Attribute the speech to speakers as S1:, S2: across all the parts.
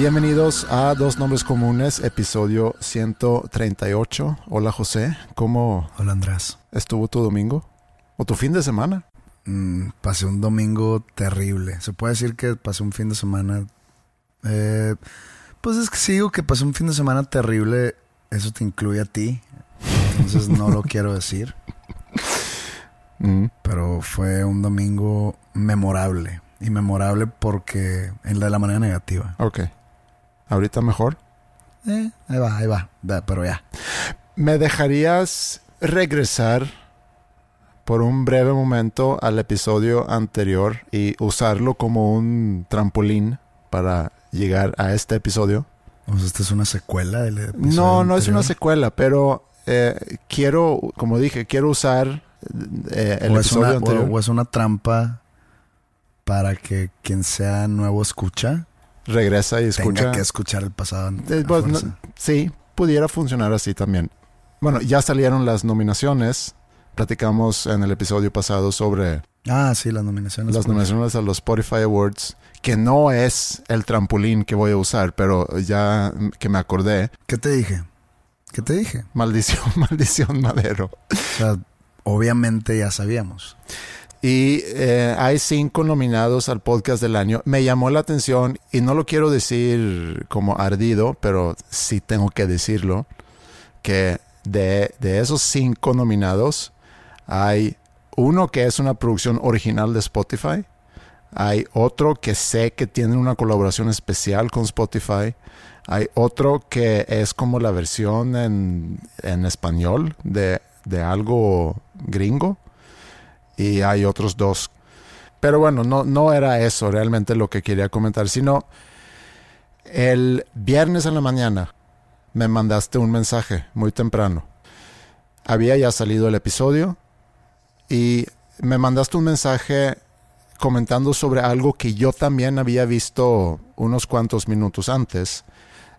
S1: Bienvenidos a Dos Nombres Comunes, episodio 138. Hola José, ¿cómo
S2: Hola Andrés.
S1: estuvo tu domingo? ¿O tu fin de semana?
S2: Mm, pasé un domingo terrible. Se puede decir que pasé un fin de semana. eh, pues es que si digo que pasé un fin de semana terrible, eso te incluye a ti. Entonces no lo quiero decir.
S1: Mm,
S2: Pero fue un domingo memorable. Y memorable porque en la de la manera negativa.
S1: ok. ¿Ahorita mejor?
S2: Eh, ahí va, ahí va. Da, Pero ya.
S1: ¿Me dejarías regresar por un breve momento al episodio anterior y usarlo como un trampolín para llegar a este episodio?
S2: O sea, esta es una secuela del episodio
S1: No, no es una secuela, pero eh, quiero, como dije, quiero usar eh, el
S2: o, es
S1: episodio
S2: una,
S1: anterior.
S2: o- o es una trampa para que quien sea nuevo escucha
S1: regresa y escucha.
S2: tenga que escuchar el pasado.
S1: Eh, pues, no- sí, pudiera funcionar así también. Bueno, ya salieron las nominaciones. Platicamos en el episodio pasado sobre
S2: Ah, sí, las nominaciones.
S1: las nominaciones a los Spotify Awards, que no es el trampolín que voy a usar, pero ya que me acordé,
S2: ¿Qué te dije? ¿Qué te dije?
S1: maldición, maldición madero.
S2: O sea, obviamente ya sabíamos.
S1: Y eh, hay cinco nominados al podcast del año. Me llamó la atención y no lo quiero decir como ardido, pero sí tengo que decirlo, que de, de esos cinco nominados hay uno que es una producción original de Spotify. Hay otro que sé que tiene una colaboración especial con Spotify. Hay otro que es como la versión en, en español de, de algo gringo y hay otros dos. Pero bueno, no, no era eso realmente lo que quería comentar, sino el viernes en la mañana me mandaste un mensaje muy temprano. Había ya salido el episodio y me mandaste un mensaje comentando sobre algo que yo también había visto unos cuantos minutos antes.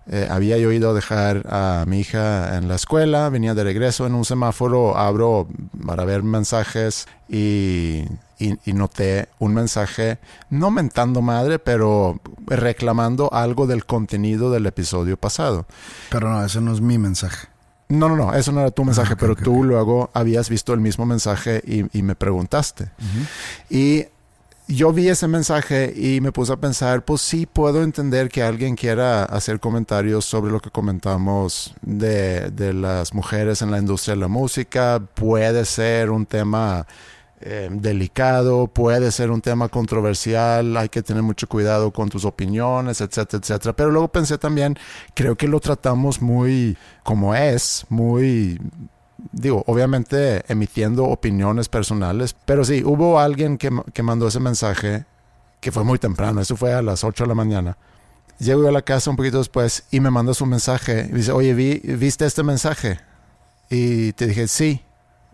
S1: Eh, había yo ido a dejar a mi hija en la escuela, venía de regreso en un semáforo, abro para ver mensajes y, y- y noté un mensaje, no mentando madre, pero reclamando algo del contenido del episodio pasado.
S2: Pero no, ese no es mi mensaje.
S1: No, no, no, eso no era tu mensaje,
S2: ok,
S1: pero
S2: ok,
S1: tú
S2: ok.
S1: luego habías visto el mismo mensaje y, y me preguntaste. Y yo vi ese mensaje y me puse a pensar, pues sí puedo entender que alguien quiera hacer comentarios sobre lo que comentamos de, de las mujeres en la industria de la música. Puede ser un tema eh, delicado, puede ser un tema controversial, hay que tener mucho cuidado con tus opiniones, etcétera, etcétera. Pero luego pensé también, creo que lo tratamos muy como es, muy digo, obviamente emitiendo opiniones personales, pero sí, hubo alguien que, que mandó ese mensaje que fue muy temprano, eso fue a las 8 de la mañana. Llego a la casa un poquito después y me mandó su mensaje y dice, oye, vi, ¿viste este mensaje? Y te dije, sí,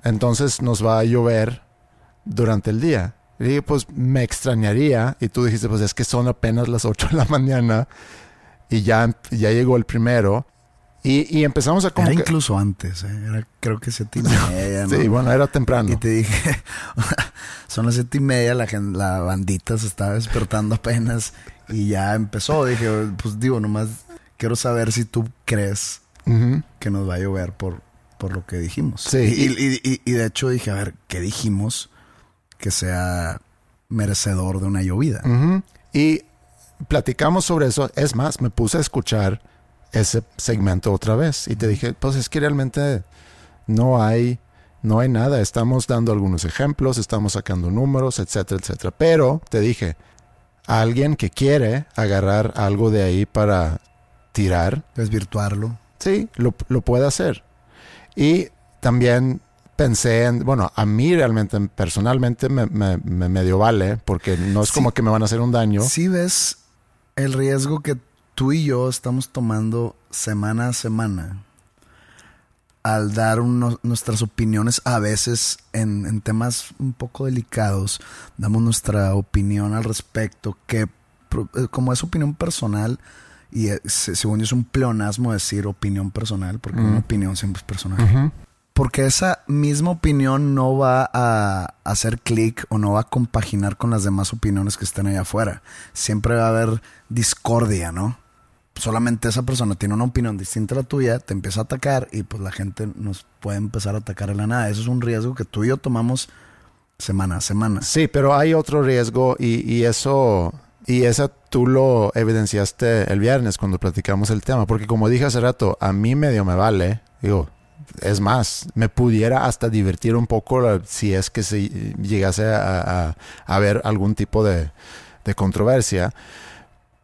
S1: entonces nos va a llover durante el día. Y dije, pues me extrañaría. Y tú dijiste, pues es que son apenas las 8 de la mañana y ya, ya llegó el primero. Y, y empezamos a como
S2: Era
S1: que-
S2: incluso antes, ¿eh? Era creo que siete y media, ¿no?
S1: Sí, bueno, era temprano.
S2: Y te dije, son las siete y media, la, la bandita se estaba despertando apenas y ya empezó. Dije, pues digo, nomás quiero saber si tú crees que nos va a llover por, por lo que dijimos.
S1: Sí.
S2: Y, y, de hecho dije, a ver, ¿qué dijimos que sea merecedor de una llovida?
S1: Y platicamos sobre eso. Es más, me puse a escuchar ese segmento otra vez y te dije, pues es que realmente no hay, no hay nada. Estamos dando algunos ejemplos, estamos sacando números, etcétera, etcétera. Pero te dije, alguien que quiere agarrar algo de ahí para tirar.
S2: Desvirtuarlo.
S1: Sí, lo, lo puede hacer. Y también pensé en, bueno, a mí realmente, personalmente me, me, me medio vale, porque no es como que me van a hacer un daño.
S2: Sí ves el riesgo que tú y yo estamos tomando semana a semana al dar nuestras opiniones a veces en, temas un poco delicados, damos nuestra opinión al respecto, que eh, como es opinión personal, y eh, según yo es un pleonasmo decir opinión personal, porque una opinión siempre es personal. Porque esa misma opinión no va a hacer clic o no va a compaginar con las demás opiniones que estén allá afuera. Siempre va a haber discordia, ¿no? Solamente esa persona tiene una opinión distinta a la tuya, te empieza a atacar y pues la gente nos puede empezar a atacar en la nada. Eso es un riesgo que tú y yo tomamos semana a semana.
S1: Sí, pero hay otro riesgo y, eso, y esa tú lo evidenciaste el viernes cuando platicamos el tema, porque como dije hace rato, a mí medio me vale, digo, es más, me pudiera hasta divertir un poco si es que se llegase a, a, haber algún tipo de, de controversia,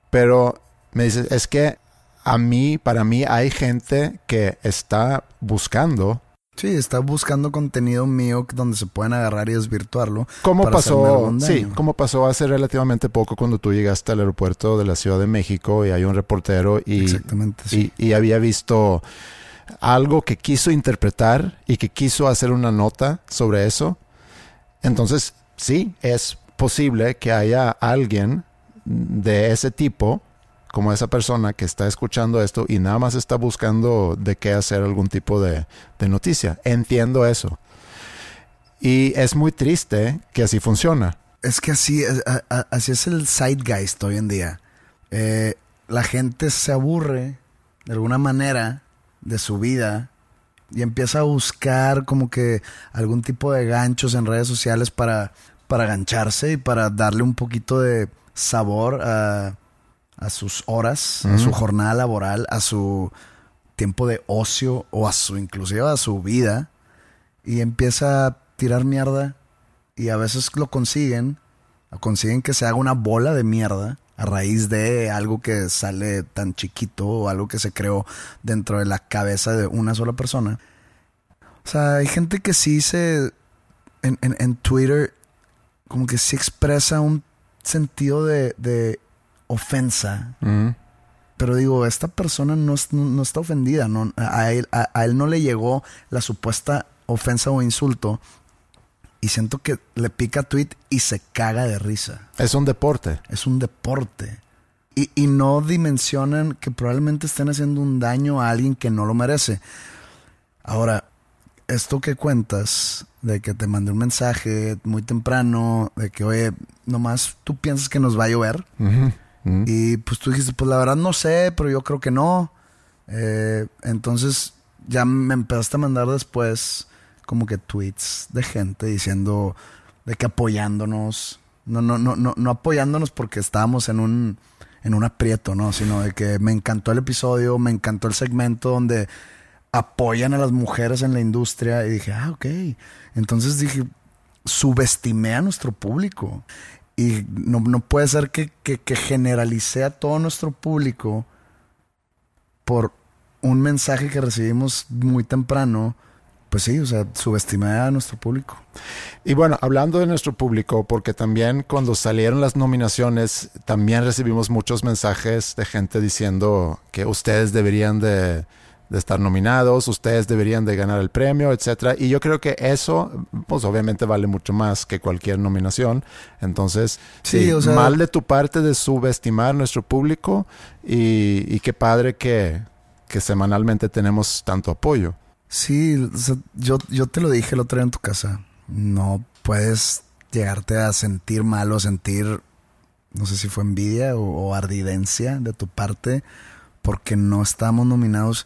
S1: pero me dice, es que a mí, para mí, hay gente que está buscando.
S2: Sí, está buscando contenido mío donde se pueden agarrar y desvirtuarlo.
S1: ¿Cómo pasó? Sí, como pasó hace relativamente poco cuando tú llegaste al aeropuerto de la Ciudad de México y hay un reportero y,
S2: Exactamente,
S1: sí. y, había visto algo que quiso interpretar y que quiso hacer una nota sobre eso. Entonces, sí, es posible que haya alguien de ese tipo como esa persona que está escuchando esto y nada más está buscando de qué hacer algún tipo de, noticia. Entiendo eso. Y es muy triste que así funciona.
S2: Es que así, así es el zeitgeist hoy en día. Eh, la gente se aburre de alguna manera de su vida y empieza a buscar como que algún tipo de ganchos en redes sociales para, para gancharse y para darle un poquito de sabor a, a sus horas, a su jornada laboral, a su tiempo de ocio o a su inclusive a su vida y empieza a tirar mierda y a veces lo consiguen, consiguen que se haga una bola de mierda a raíz de algo que sale tan chiquito o algo que se creó dentro de la cabeza de una sola persona. O sea, hay gente que sí se en, en, Twitter como que sí expresa un sentido de ofensa. Pero digo, esta persona no, está ofendida. No, a, él, a, él no le llegó la supuesta ofensa o insulto. Y siento que le pica tweet y se caga de risa.
S1: Es un deporte.
S2: Es un deporte. Y, y, no dimensionan que probablemente estén haciendo un daño a alguien que no lo merece. Ahora, esto que cuentas, de que te mandé un mensaje muy temprano, de que, oye, nomás tú piensas que nos va a llover. Y pues tú dijiste, pues la verdad no sé, pero yo creo que no. Eh, entonces ya me empezaste a mandar después como que tweets de gente diciendo de que apoyándonos. No, no, no, no, no apoyándonos porque estábamos en un, en un aprieto, ¿no? Sino de que me encantó el episodio, me encantó el segmento donde apoyan a las mujeres en la industria. Y dije, ah, ok. Entonces dije, subestimé a nuestro público. Y no, puede ser que, que, generalicé a todo nuestro público por un mensaje que recibimos muy temprano. Pues sí, o sea, subestimé a nuestro público.
S1: Y bueno, hablando de nuestro público, porque también cuando salieron las nominaciones, también recibimos muchos mensajes de gente diciendo que ustedes deberían de de estar nominados, ustedes deberían de ganar el premio, etcétera. Y yo creo que eso, pues obviamente vale mucho más que cualquier nominación. Entonces, sí, mal de tu parte de subestimar nuestro público y, qué padre que, semanalmente tenemos tanto apoyo.
S2: Sí, yo, yo te lo dije el otro día en tu casa. No puedes llegarte a sentir mal o sentir, no sé si fue envidia o ardidencia de tu parte porque no estamos nominados.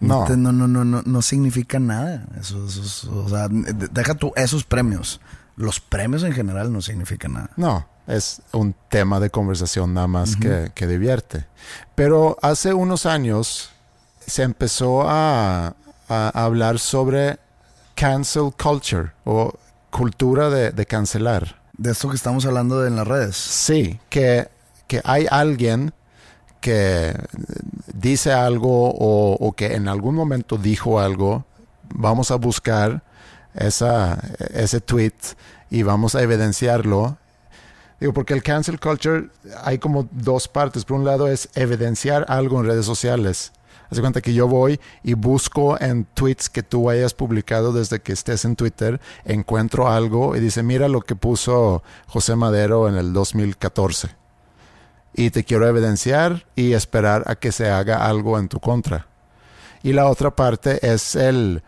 S1: No.
S2: No, no, no, no, no, significa nada. Eso, eso- eso- o sea, de- deja tú esos premios. Los premios en general no significan nada.
S1: No, es un tema de conversación nada más que, que divierte. Pero hace unos años se empezó a, a hablar sobre cancel culture o cultura de, de cancelar.
S2: De esto que estamos hablando de en las redes.
S1: Sí, que, que hay alguien que dice algo o, que en algún momento dijo algo, vamos a buscar esa, ese tweet y vamos a evidenciarlo. Digo, porque el cancel culture hay como dos partes. Por un lado es evidenciar algo en redes sociales. Haz de cuenta que yo voy y busco en tweets que tú hayas publicado desde que estés en Twitter, encuentro algo y dice, mira lo que puso José Madero en el 2014. Y te quiero evidenciar y esperar a que se haga algo en tu contra. Y la otra parte es el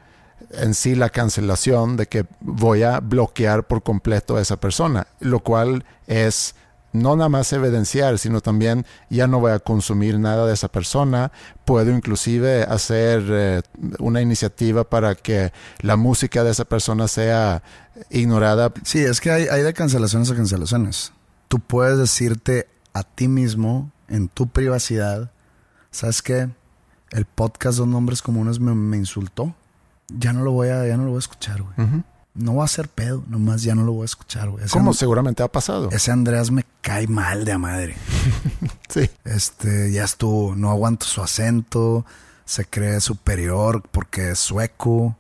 S1: en sí la cancelación de que voy a bloquear por completo a esa persona, lo cual es no nada más evidenciar, sino también ya no voy a consumir nada de esa persona. Puedo inclusive hacer eh, una iniciativa para que la música de esa persona sea ignorada.
S2: Sí, es que hay, hay de cancelaciones a cancelaciones. Tú puedes decirte a ti mismo, en tu privacidad, ¿sabes qué? El podcast Dos Nombres Comunes me, me insultó. Ya no lo voy a, ya no lo voy a escuchar, güey. No va a ser pedo, nomás ya no lo voy a escuchar, güey.
S1: Como seguramente ha pasado.
S2: Ese Andreas me cae mal de a madre.
S1: Sí.
S2: Este, ya estuvo, no aguanto su acento, se cree superior porque es sueco,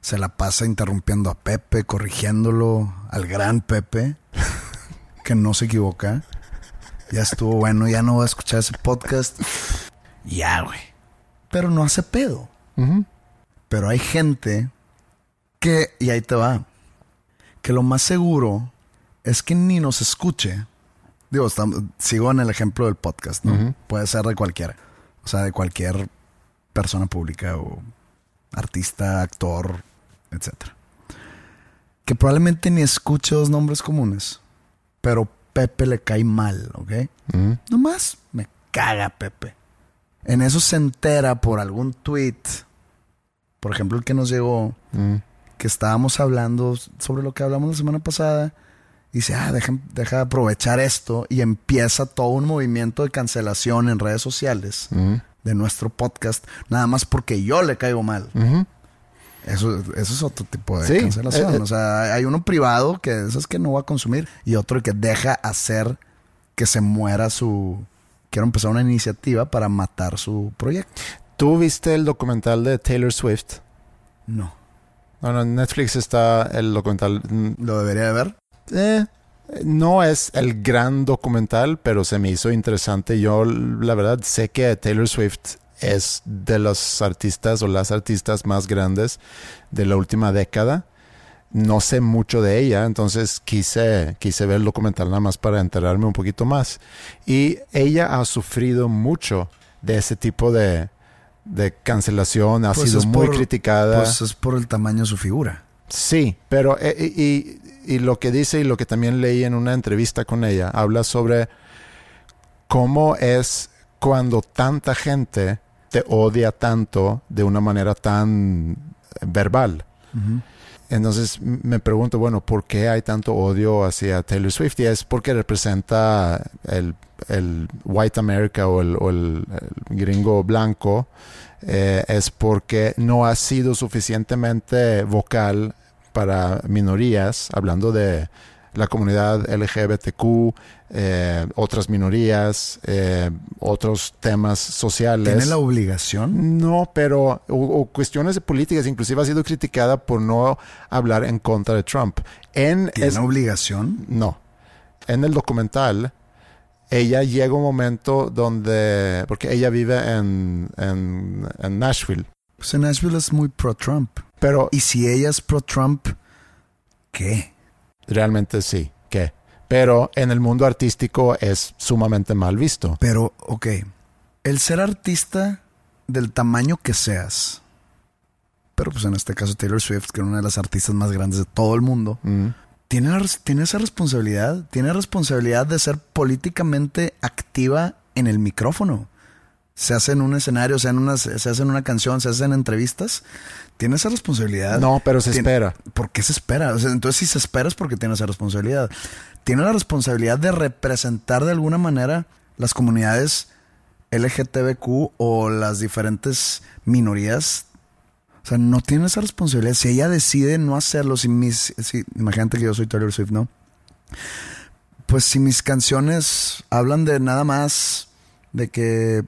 S2: se la pasa interrumpiendo a Pepe, corrigiéndolo, al gran Pepe, que no se equivoca. Ya estuvo bueno, ya no voy a escuchar ese podcast. Ya, güey. Pero no hace pedo. Pero hay gente que, y ahí te va, que lo más seguro es que ni nos escuche. Digo, estam- sigo en el ejemplo del podcast, ¿no? Puede ser de cualquiera. O sea, de cualquier persona pública o artista, actor, etcétera. Que probablemente ni escuche dos nombres comunes. Pero Pepe le cae mal, ¿ok?
S1: Ujú.
S2: Nomás me caga Pepe. En eso se entera por algún tweet. Por ejemplo, el que nos llegó,
S1: Ujú.
S2: que estábamos hablando sobre lo que hablamos la semana pasada. Y dice, ah, deja, deja de aprovechar esto. Y empieza todo un movimiento de cancelación en redes sociales
S1: Ujú.
S2: de nuestro podcast. Nada más porque yo le caigo mal. Eso, eso es otro tipo de
S1: Sí,
S2: cancelación.
S1: eh, eh.
S2: o sea, hay uno privado que eso es que no va a consumir. Y otro que deja hacer que se muera su... Quiero empezar una iniciativa para matar su proyecto.
S1: ¿Tú viste el documental de Taylor Swift?
S2: No.
S1: No, no, en Netflix está el documental. mm,
S2: ¿Lo debería de ver?
S1: eh, no es el gran documental, pero se me hizo interesante. Yo, la verdad, sé que Taylor Swift es de los artistas o las artistas más grandes de la última década. No sé mucho de ella, entonces quise, quise ver el documental nada más para enterarme un poquito más. Y ella ha sufrido mucho de ese tipo de, de cancelación, ha
S2: Pues
S1: sido muy
S2: por-
S1: criticada.
S2: Pues es por el tamaño de su figura.
S1: Sí, pero eh, y, y- y lo que dice y lo que también leí en una entrevista con ella, habla sobre cómo es cuando tanta gente te odia tanto de una manera tan verbal. Entonces me pregunto, bueno, ¿por qué hay tanto odio hacia Taylor Swift? Y es porque representa el, el white America o el, o el- el gringo blanco. eh, es porque no ha sido suficientemente vocal para minorías, hablando de la comunidad LGBTQ, eh, otras minorías, eh, otros temas sociales.
S2: ¿Tiene la obligación?
S1: No, pero o, o cuestiones de políticas, inclusive ha sido criticada por no hablar en contra de Trump. En
S2: ¿Tiene
S1: es-
S2: la obligación?
S1: no, en el documental ella llega un momento donde, porque ella vive en, en, en Nashville,
S2: Pues en Nashville es muy pro-Trump.
S1: pero
S2: Y si ella es pro-Trump, ¿qué?
S1: Realmente sí, que, pero en el mundo artístico es sumamente mal visto.
S2: Pero, ok, el ser artista del tamaño que seas, pero pues en este caso Taylor Swift, que es una de las artistas más grandes de todo el mundo,
S1: Mm.
S2: tiene, la tiene esa responsabilidad, tiene responsabilidad de ser políticamente activa en el micrófono. se hace en un escenario, se, en una, se hace en una canción, se hace en entrevistas, tiene esa responsabilidad.
S1: No, pero se
S2: Tiene-
S1: espera.
S2: ¿Por qué se espera? O sea, entonces, si se espera es porque tiene esa responsabilidad. Tiene la responsabilidad de representar de alguna manera las comunidades LGTBQ o las diferentes minorías. O sea, no tiene esa responsabilidad. Si ella decide no hacerlo, si mis. Si, imagínate que yo soy Taylor Swift, ¿no? Pues si mis canciones hablan de nada más de que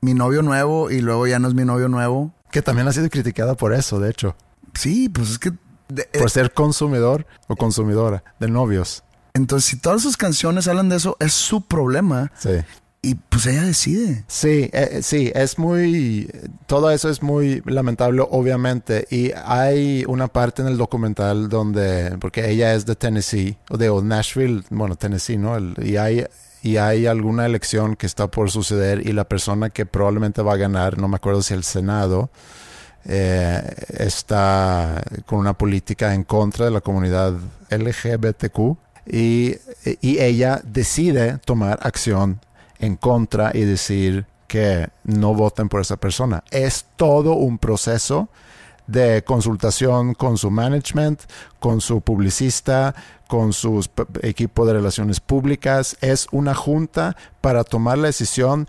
S2: mi novio nuevo y luego ya no es mi novio nuevo.
S1: Que también ha sido criticada por eso, de hecho.
S2: Sí, pues es que. de-
S1: Por ser consumidor o consumidora de novios.
S2: Entonces, si todas sus canciones hablan de eso, es su problema.
S1: Sí.
S2: Y pues ella decide.
S1: Sí, eh, sí, es muy, todo eso es muy lamentable, obviamente. Y hay una parte en el documental donde, porque ella es de Tennessee, o de o Nashville, bueno, Tennessee, ¿no? El- y hay, y hay alguna elección que está por suceder y la persona que probablemente va a ganar, no me acuerdo si el Senado, eh, está con una política en contra de la comunidad LGBTQ y, y ella decide tomar acción en contra y decir que no voten por esa persona. Es todo un proceso de consultación con su management, con su publicista, con su equipo de relaciones públicas. Es una junta para tomar la decisión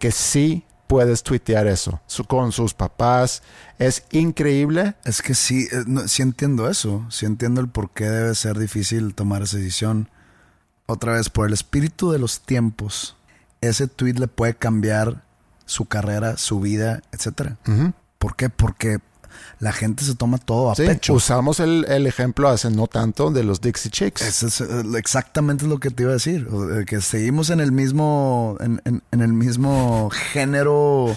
S1: que sí puedes tuitear eso su- con sus papás. Es increíble.
S2: Es que sí, eh, no, sí entiendo eso. Sí entiendo el por qué debe ser difícil tomar esa decisión. Otra vez, por el espíritu de los tiempos, ese tweet le puede cambiar su carrera, su vida, etcétera.
S1: Ujú.
S2: ¿Por qué? Porque la gente se toma todo a
S1: Sí,
S2: pecho.
S1: usamos el, el ejemplo hace no tanto de los Dixie Chicks.
S2: Eso es eh, exactamente lo que te iba a decir. eh, Que seguimos en el mismo, en, en- en el mismo género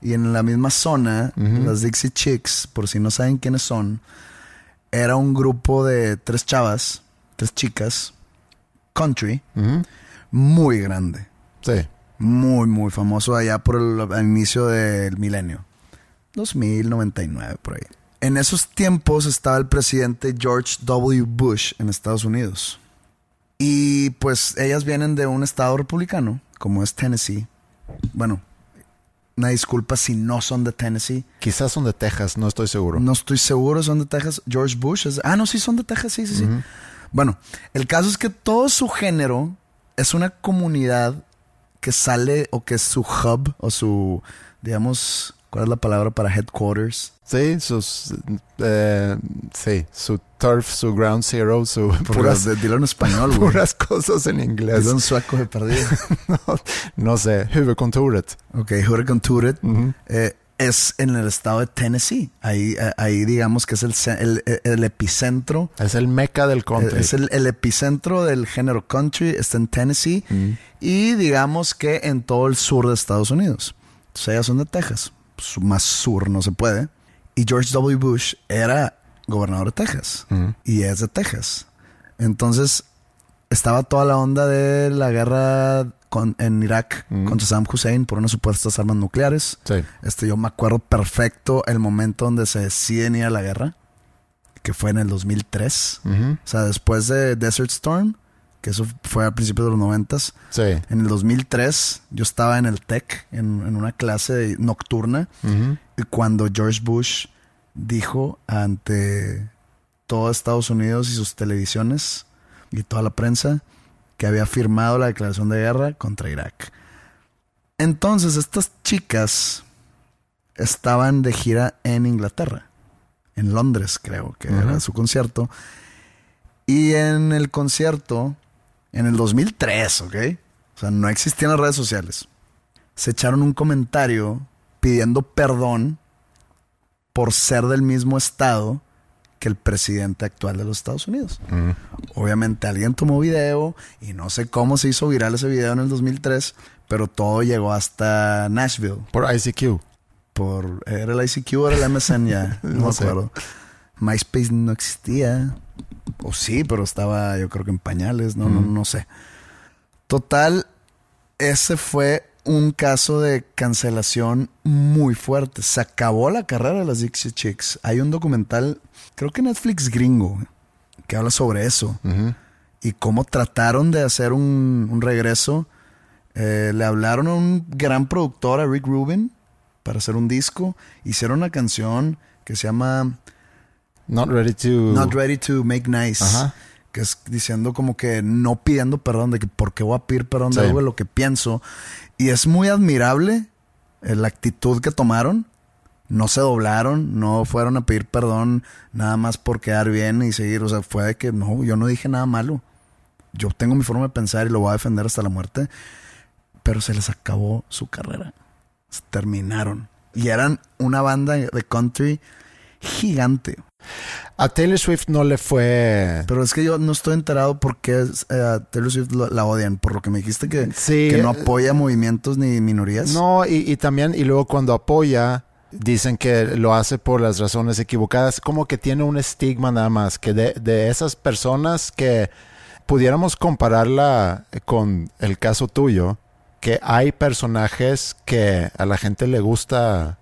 S2: y en la misma zona.
S1: Ujú.
S2: Las Dixie Chicks, por si no saben quiénes son, era un grupo de tres chavas, tres chicas, country, muy grande.
S1: Sí.
S2: Muy, muy famoso allá por el, inicio del milenio. 2099, por ahí. En esos tiempos estaba el presidente George W. Bush en Estados Unidos. Y pues ellas vienen de un estado republicano, como es Tennessee. Bueno, una disculpa si no son de Tennessee.
S1: Quizás son de Texas, no estoy seguro.
S2: No estoy seguro, son de Texas. George Bush es... Ah, no, sí, son de Texas, sí, sí, sí. Bueno, el caso es que todo su género es una comunidad que sale o que es su hub o su, digamos, ¿cuál es la palabra para headquarters?
S1: Sí, sus, eh, sí, su turf, su ground zero, su puras,
S2: Puras, dilo en español, güey.
S1: puras cosas en inglés.
S2: Dilo en sueco de perdido.
S1: no, no sé, huvudkontoret.
S2: ok, Hurricane
S1: Ujú.
S2: eh, es en el estado de Tennessee. Ahí, eh, ahí digamos que es el, el, el epicentro
S1: Es el meca del country.
S2: Es el, el epicentro del género country, está en Tennessee y digamos que en todo el sur de Estados Unidos. Entonces ellas son de Texas, más sur no se puede. Y George W. Bush era gobernador de Texas y es de Texas. Entonces estaba toda la onda de la guerra con- en Irak contra Saddam Hussein por unas supuestas armas nucleares.
S1: Sí.
S2: Este, yo me acuerdo perfecto el momento donde se deciden ir a la guerra, que fue en el 2003.
S1: Ujú.
S2: O sea, después de Desert Storm, que eso fue a principios de los noventas,
S1: Sí.
S2: en el 2003 yo estaba en el TEC, en, en una clase nocturna, y cuando George Bush dijo ante todo Estados Unidos y sus televisiones y toda la prensa que había firmado la declaración de guerra contra Irak. Entonces estas chicas estaban de gira en Inglaterra, en Londres creo que era su concierto. Y en el concierto, en el 2003, ¿ok? O sea, no existían las redes sociales. Se echaron un comentario pidiendo perdón por ser del mismo estado que el presidente actual de los Estados Unidos.
S1: Ujú.
S2: Obviamente alguien tomó video y no sé cómo se hizo viral ese video en el 2003, pero todo llegó hasta Nashville.
S1: Por ICQ.
S2: Por, ¿Era el ICQ o era el MSN ya? No,
S1: No
S2: me acuerdo. MySpace no existía. O sí, pero estaba yo creo que en pañales, no, no,
S1: Mm.
S2: no sé. Total, ese fue un caso de cancelación muy fuerte. Se acabó la carrera de las Dixie Chicks. Hay un documental, creo que Netflix gringo, que habla sobre eso y cómo trataron de hacer un, un regreso Eh, le hablaron a un gran productor, a Rick Rubin, para hacer un disco. Hicieron una canción que se llama
S1: Not ready to.
S2: Not Ready to Make Nice.
S1: Ajá.
S2: Que es diciendo como que no pidiendo perdón, de que por qué voy a pedir perdón de algo de lo que pienso. Y es muy admirable eh, la actitud que tomaron. No se doblaron, no fueron a pedir perdón nada más por quedar bien y seguir. O sea, fue de que no, yo no dije nada malo. Yo tengo mi forma de pensar y lo voy a defender hasta la muerte. Pero se les acabó su carrera. Se terminaron. Y eran una banda de country gigante.
S1: A Taylor Swift no le fue.
S2: Pero es que yo no estoy enterado por qué eh, a Taylor Swift la odian. Por lo que me dijiste que,
S1: Sí,
S2: que no apoya movimientos ni minorías.
S1: No, y, y también, y luego cuando apoya, dicen que lo hace por las razones equivocadas. Como que tiene un estigma nada más, que de, de esas personas que pudiéramos compararla con el caso tuyo, que hay personajes que a la gente le gusta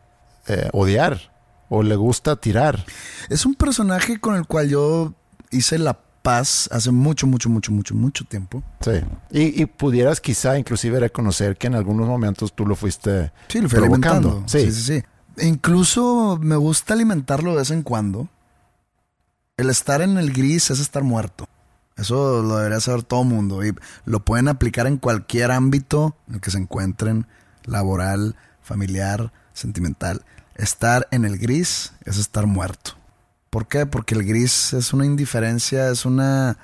S1: eh, odiar o le gusta tirar.
S2: Es un personaje con el cual yo hice la paz hace mucho, mucho, mucho, mucho, mucho tiempo.
S1: Sí. Y, y pudieras quizá inclusive reconocer que en algunos momentos tú lo fuiste
S2: Sí, lo fui
S1: provocando.
S2: alimentando.
S1: Sí.
S2: Sí. sí, sí. Incluso me gusta alimentarlo de vez en cuando. El estar en el gris es estar muerto. Eso lo debería saber todo mundo. Y lo pueden aplicar en cualquier ámbito en el que se encuentren, laboral, familiar, sentimental. Estar en el gris es estar muerto. ¿Por qué? Porque el gris es una indiferencia, es una.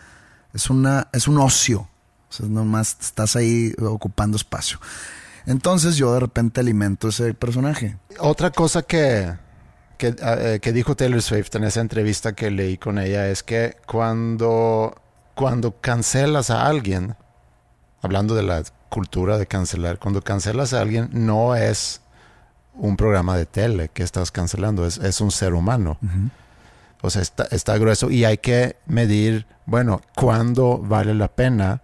S2: es una. es un ocio. O sea, nomás estás ahí ocupando espacio. Entonces yo de repente alimento ese personaje.
S1: Otra cosa que, que, eh, que dijo Taylor Swift en esa entrevista que leí con ella es que cuando, cuando cancelas a alguien, hablando de la cultura de cancelar, cuando cancelas a alguien no es un programa de tele que estás cancelando, es, es un ser humano. O sea, está, está grueso y hay que medir, bueno, cuándo vale la pena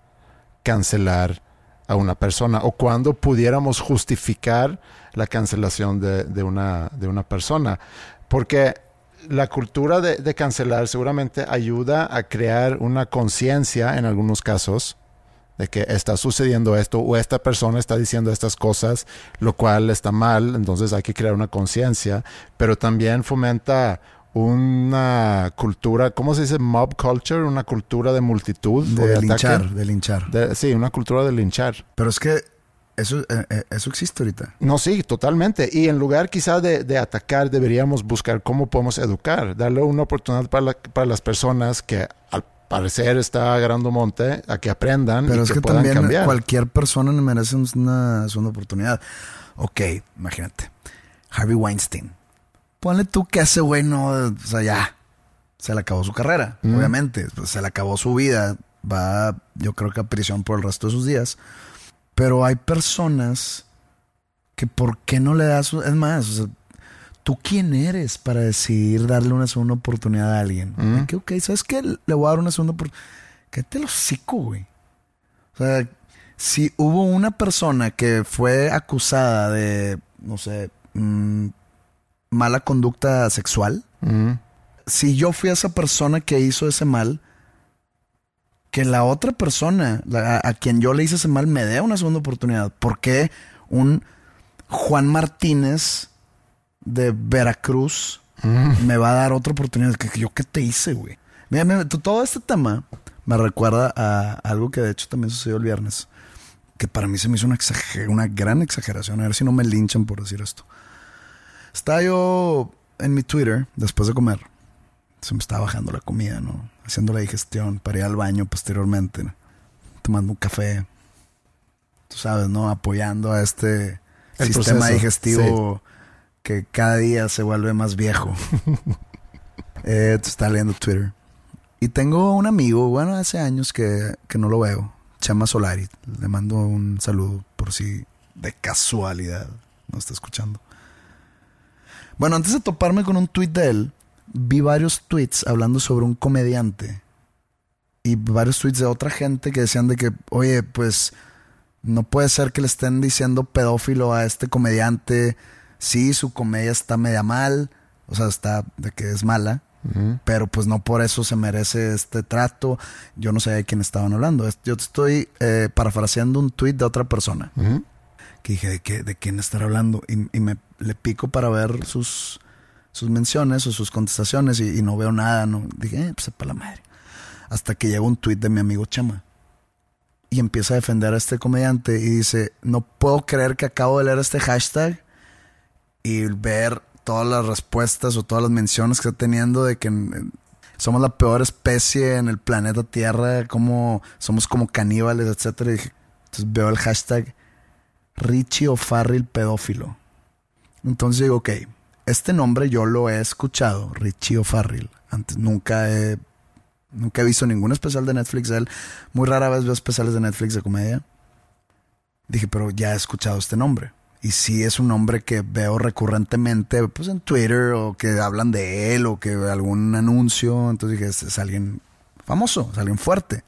S1: cancelar a una persona o cuándo pudiéramos justificar la cancelación de, de una, de una persona. Porque la cultura de, de cancelar seguramente ayuda a crear una conciencia en algunos casos de que está sucediendo esto o esta persona está diciendo estas cosas, lo cual está mal, entonces hay que crear una conciencia, pero también fomenta una cultura, ¿cómo se dice? Mob culture, una cultura de multitud.
S2: De,
S1: ataque.
S2: linchar, de linchar.
S1: De- sí, una cultura de linchar.
S2: Pero es que eso, eh, eh, eso existe ahorita.
S1: No, sí, totalmente. Y en lugar quizá de, de atacar, deberíamos buscar cómo podemos educar, darle una oportunidad para, la- para las personas que al parecer está agarrando monte a que aprendan
S2: Pero
S1: y
S2: es
S1: que,
S2: que
S1: puedan
S2: también
S1: cambiar.
S2: cualquier persona merece un- una segunda oportunidad. Ok, imagínate. Harvey Weinstein. Ponle tú que ese güey no, o sea, ya. Se le acabó su carrera,
S1: Mm.
S2: obviamente. Pues se le acabó su vida. Va, yo creo que a prisión por el resto de sus días. Pero hay personas que ¿por qué no le das? Es más, o sea, ¿tú quién eres para decidir darle una segunda oportunidad a alguien?
S1: Mm.
S2: Que, ok, ¿sabes qué? Le voy a dar una segunda oportunidad. Cállate el hocico, güey. O sea, si hubo una persona que fue acusada de, no sé, mm, mala conducta sexual,
S1: Mm.
S2: si yo fui esa persona que hizo ese mal, que la otra persona la- a, a quien yo le hice ese mal me dé una segunda oportunidad. ¿Por qué un Juan Martínez de Veracruz me va a dar otra oportunidad? ¿Que, que yo qué te hice, güey? Mira, todo este tema me recuerda a algo que de hecho también sucedió el viernes. Que para mí se me hizo una, exager- una gran exageración. A ver si no me linchan por decir esto. Estaba yo en mi Twitter después de comer. Se me estaba bajando la comida, ¿no? Haciendo la digestión para ir al baño posteriormente. ¿no? Tomando un café. Tú sabes, ¿no? Apoyando a este
S1: El
S2: sistema
S1: proceso,
S2: digestivo que cada día se vuelve más viejo. eh, está leyendo Twitter. Y tengo un amigo, bueno, hace años que, que no lo veo. Chema Solari. Le mando un saludo por si de casualidad no está escuchando. Bueno, antes de toparme con un tweet de él, vi varios tweets hablando sobre un comediante. Y varios tweets de otra gente que decían de que, oye, pues no puede ser que le estén diciendo pedófilo a este comediante. Sí, su comedia está media mal. O sea, está de que es mala. pero pues no por eso se merece este trato. Yo no sé de quién estaban hablando. Yo estoy eh, parafraseando un tweet de otra persona. Que dije, ¿de, qué, de quién estar hablando? Y, me le pico para ver sus, sus menciones o sus contestaciones y, no veo nada. No. Dije, eh, pues para la madre. Hasta que llega un tweet de mi amigo Chema. Y empieza a defender a este comediante y dice, no puedo creer que acabo de leer este hashtag y ver todas las respuestas o todas las menciones que está teniendo de que somos la peor especie en el planeta Tierra, como somos como caníbales, etcétera. entonces veo el hashtag Richie O'Farrill pedófilo. Entonces digo, ok, este nombre yo lo he escuchado, Richie O'Farrill. Antes nunca he, nunca he visto ningún especial de Netflix de él. Muy rara vez veo especiales de Netflix de comedia. Dije, pero ya he escuchado este nombre. Y sí es un nombre que veo recurrentemente pues en Twitter o que hablan de él o que algún anuncio. Entonces dije, es, alguien famoso, es alguien fuerte.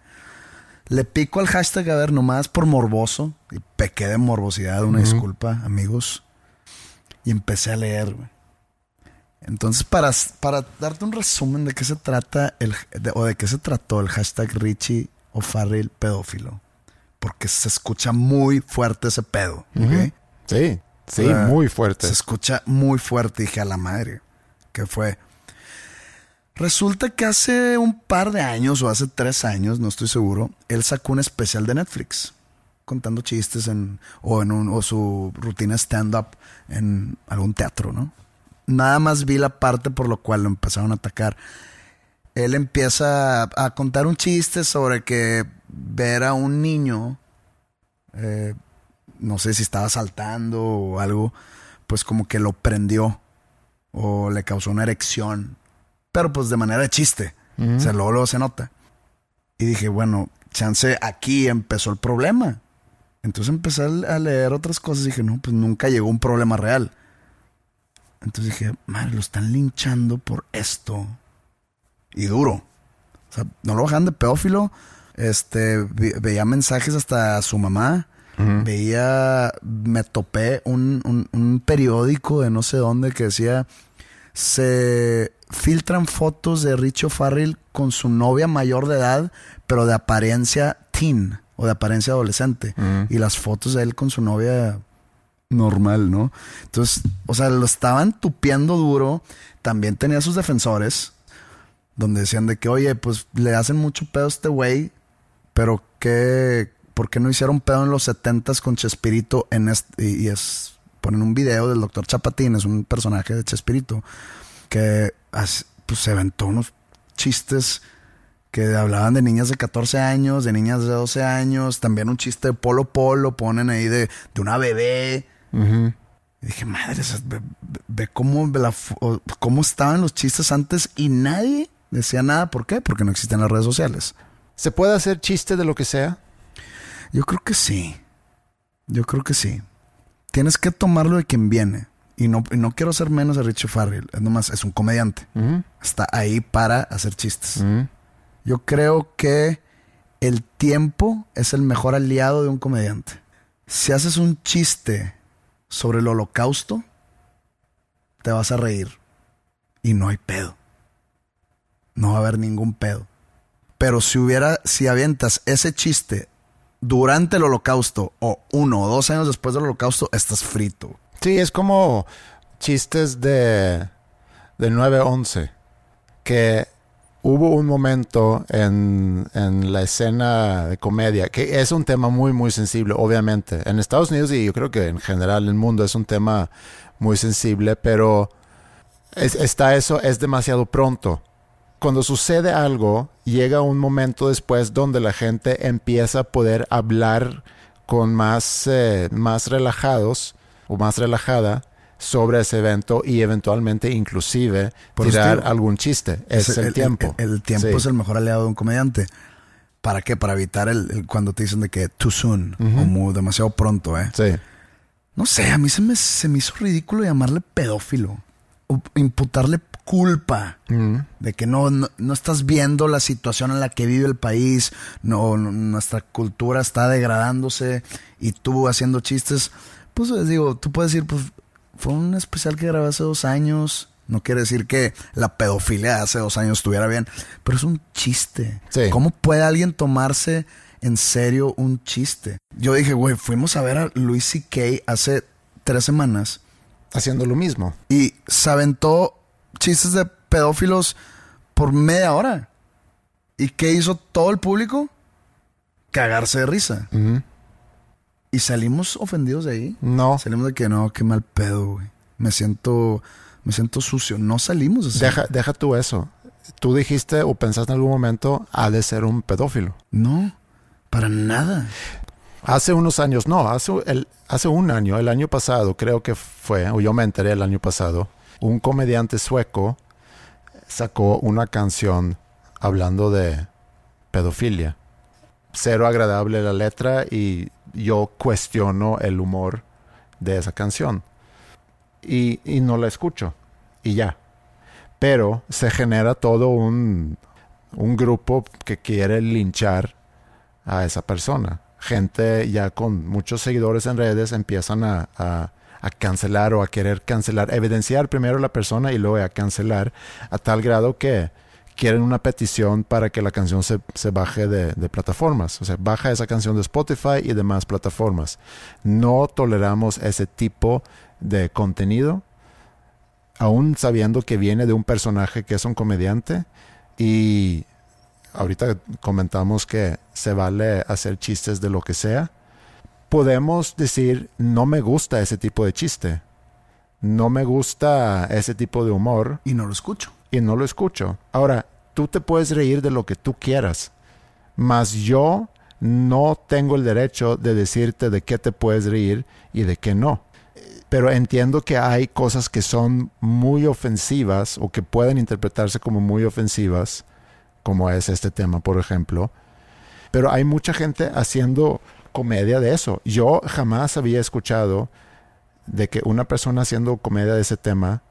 S2: Le pico al hashtag a ver nomás por morboso y pequé de morbosidad, una disculpa, amigos. Y empecé a leer, Entonces, para, para darte un resumen de qué se trata el, o de qué se trató el hashtag Richie o Farrell pedófilo, porque se escucha muy fuerte ese pedo,
S1: Sí, sí, muy fuerte.
S2: Se escucha muy fuerte, dije a la madre. ¿Qué fue? Resulta que hace un par de años o hace tres años, no estoy seguro, él sacó un especial de Netflix contando chistes en, o, en un, o su rutina stand-up en algún teatro, ¿no? Nada más vi la parte por lo cual lo empezaron a atacar. Él empieza a, contar un chiste sobre que ver a un niño eh, no sé si estaba saltando o algo, pues como que lo prendió o le causó una erección, pero pues de manera de chiste, o sea, luego, luego se nota. Y dije, bueno, chance aquí empezó el problema. Entonces empecé a leer otras cosas y dije, no, pues nunca llegó un problema real. Entonces dije, madre, lo están linchando por esto. Y duro. O sea, no lo bajan de pedófilo. Este, veía mensajes hasta a su mamá Veía, me topé un, un, periódico de no sé dónde que decía, se filtran fotos de Richo Farrell con su novia mayor de edad, pero de apariencia teen o de apariencia adolescente. Y las fotos de él con su novia normal, ¿no? Entonces, o sea, lo estaban tupiendo duro. También tenía sus defensores, donde decían de que, oye, pues le hacen mucho pedo a este güey, pero qué, ¿por qué no hicieron pedo en los 70 con Chespirito en este, y, es ponen un video del doctor Chapatín, es un personaje de Chespirito que pues, se aventó unos chistes que hablaban de niñas de 14 años, de niñas de 12 años, también un chiste de Polo Polo, ponen ahí de, de una bebé. Y dije, madre, ve, cómo, cómo estaban los chistes antes y nadie decía nada. ¿Por qué? Porque no existen las redes sociales.
S1: ¿Se puede hacer chiste de lo que sea?
S2: Yo creo que sí. Yo creo que sí. Tienes que tomarlo de quien viene. Y no, no quiero ser menos a Richie Farrell. Es nomás, es un comediante. Está ahí para hacer chistes. Yo creo que el tiempo es el mejor aliado de un comediante. Si haces un chiste sobre el holocausto, te vas a reír. Y no hay pedo. No va a haber ningún pedo. Pero si hubiera, si avientas ese chiste durante el holocausto o uno o dos años después del holocausto, estás frito.
S1: Sí, es como chistes de, de 9-11, que hubo un momento en, en, la escena de comedia, que es un tema muy, muy sensible, obviamente. En Estados Unidos y yo creo que en general en el mundo es un tema muy sensible, pero está eso, es demasiado pronto cuando sucede algo, llega un momento después donde la gente empieza a poder hablar con más, eh, más relajados o más relajada sobre ese evento y eventualmente inclusive tirar algún chiste. Es, el, tiempo.
S2: El, tiempo es el mejor aliado de un comediante. ¿Para qué? Para evitar el, cuando te dicen de que too soon o muy, demasiado pronto, ¿eh?
S1: Sí.
S2: No sé, a mí se me, se me hizo ridículo llamarle pedófilo imputarle culpa de que no, no, estás viendo la situación en la que vive el país, no, nuestra cultura está degradándose y tú haciendo chistes, pues les digo, tú puedes decir, pues fue un especial que grabé hace dos años No quiere decir que la pedofilia de hace dos años estuviera bien, pero es un chiste.
S1: Sí.
S2: ¿Cómo puede alguien tomarse en serio un chiste? Yo dije, güey, fuimos a ver a Luis C.K. hace tres semanas
S1: Haciendo lo mismo.
S2: y se aventó chistes de pedófilos por media hora. ¿Y qué hizo todo el público? Cagarse de risa. Y salimos ofendidos de ahí.
S1: No.
S2: Salimos de que no, qué mal pedo, güey. Me siento, me siento sucio. No salimos así.
S1: Deja, deja tú eso. Tú dijiste o pensaste en algún momento, ha de ser un pedófilo.
S2: No, para nada.
S1: Hace unos años, no, hace, hace un año, el año pasado creo que fue, o yo me enteré el año pasado, un comediante sueco sacó una canción hablando de pedofilia. Cero agradable la letra y yo cuestiono el humor de esa canción. Y, no la escucho. Y ya. Pero se genera todo un grupo que quiere linchar a esa persona. Gente ya con muchos seguidores en redes empiezan a, a- cancelar o a querer cancelar, evidenciar primero la persona y luego a cancelar a tal grado que quieren una petición para que la canción se, se baje de, de plataformas. O sea, baja esa canción de Spotify y demás plataformas. No toleramos ese tipo de contenido, aún sabiendo que viene de un personaje que es un comediante y ahorita comentamos que se vale hacer chistes de lo que sea. Podemos decir, no me gusta ese tipo de chiste. No me gusta ese tipo de humor
S2: Y no lo escucho.
S1: y no lo escucho. Ahora, tú te puedes reír de lo que tú quieras, mas yo no tengo el derecho de decirte de qué te puedes reír y de qué no. Pero entiendo que hay cosas que son muy ofensivas o que pueden interpretarse como muy ofensivas, como es este tema, por ejemplo. Pero hay mucha gente haciendo comedia de eso. Yo jamás había escuchado de que una persona haciendo comedia de ese tema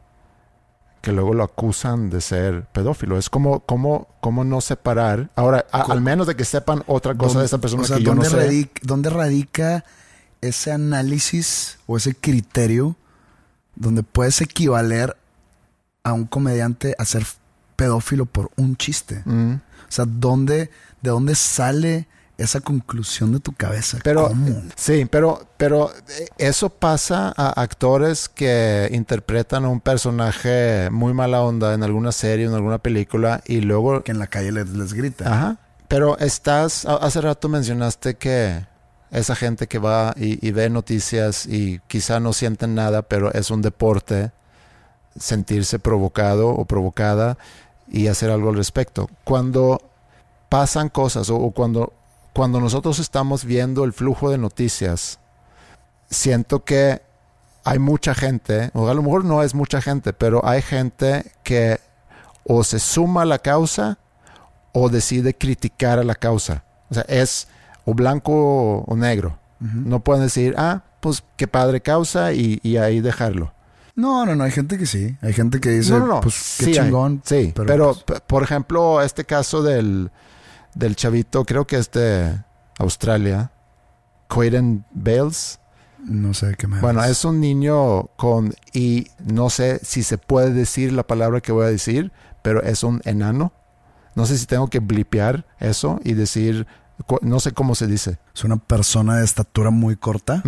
S1: que luego lo acusan de ser pedófilo. Es como, como, como no separar. Ahora, a- al menos de que sepan otra cosa de esa persona
S2: o sea,
S1: que yo no
S2: ¿dónde
S1: sé.
S2: radica, ¿Dónde radica ese análisis o ese criterio donde puedes equivaler a un comediante a ser pedófilo por un chiste?
S1: Mm.
S2: O sea, ¿dónde, ¿de dónde sale esa conclusión de tu cabeza?
S1: Pero,
S2: ¿Cómo?
S1: sí, pero, pero eh, eso pasa a actores que interpretan a un personaje muy mala onda en alguna serie, en alguna película, y luego
S2: Que en la calle les, les grita.
S1: Ajá. Pero estás, hace rato mencionaste que esa gente que va y, y ve noticias y quizá no sienten nada, pero es un deporte sentirse provocado o provocada y hacer algo al respecto. Cuando pasan cosas o, o cuando, cuando nosotros estamos viendo el flujo de noticias, siento que hay mucha gente, o a lo mejor no es mucha gente, pero hay gente que o se suma a la causa o decide criticar a la causa. O sea, es o blanco o negro. No pueden decir, ah, pues qué padre causa y, y ahí dejarlo.
S2: No, no, no, hay gente que sí. Hay gente que dice,
S1: no, no, no.
S2: pues qué
S1: Sí hay.
S2: chingón.
S1: sí, pero,
S2: pues,
S1: p- por ejemplo, este caso del, del chavito, creo que es de Australia, Quaden Bales.
S2: no sé qué me
S1: Bueno, es un niño con, y no sé si se puede decir la palabra que voy a decir, pero es un enano. No sé si tengo que blipear eso y decir, no sé cómo se dice.
S2: Es una persona de estatura muy corta.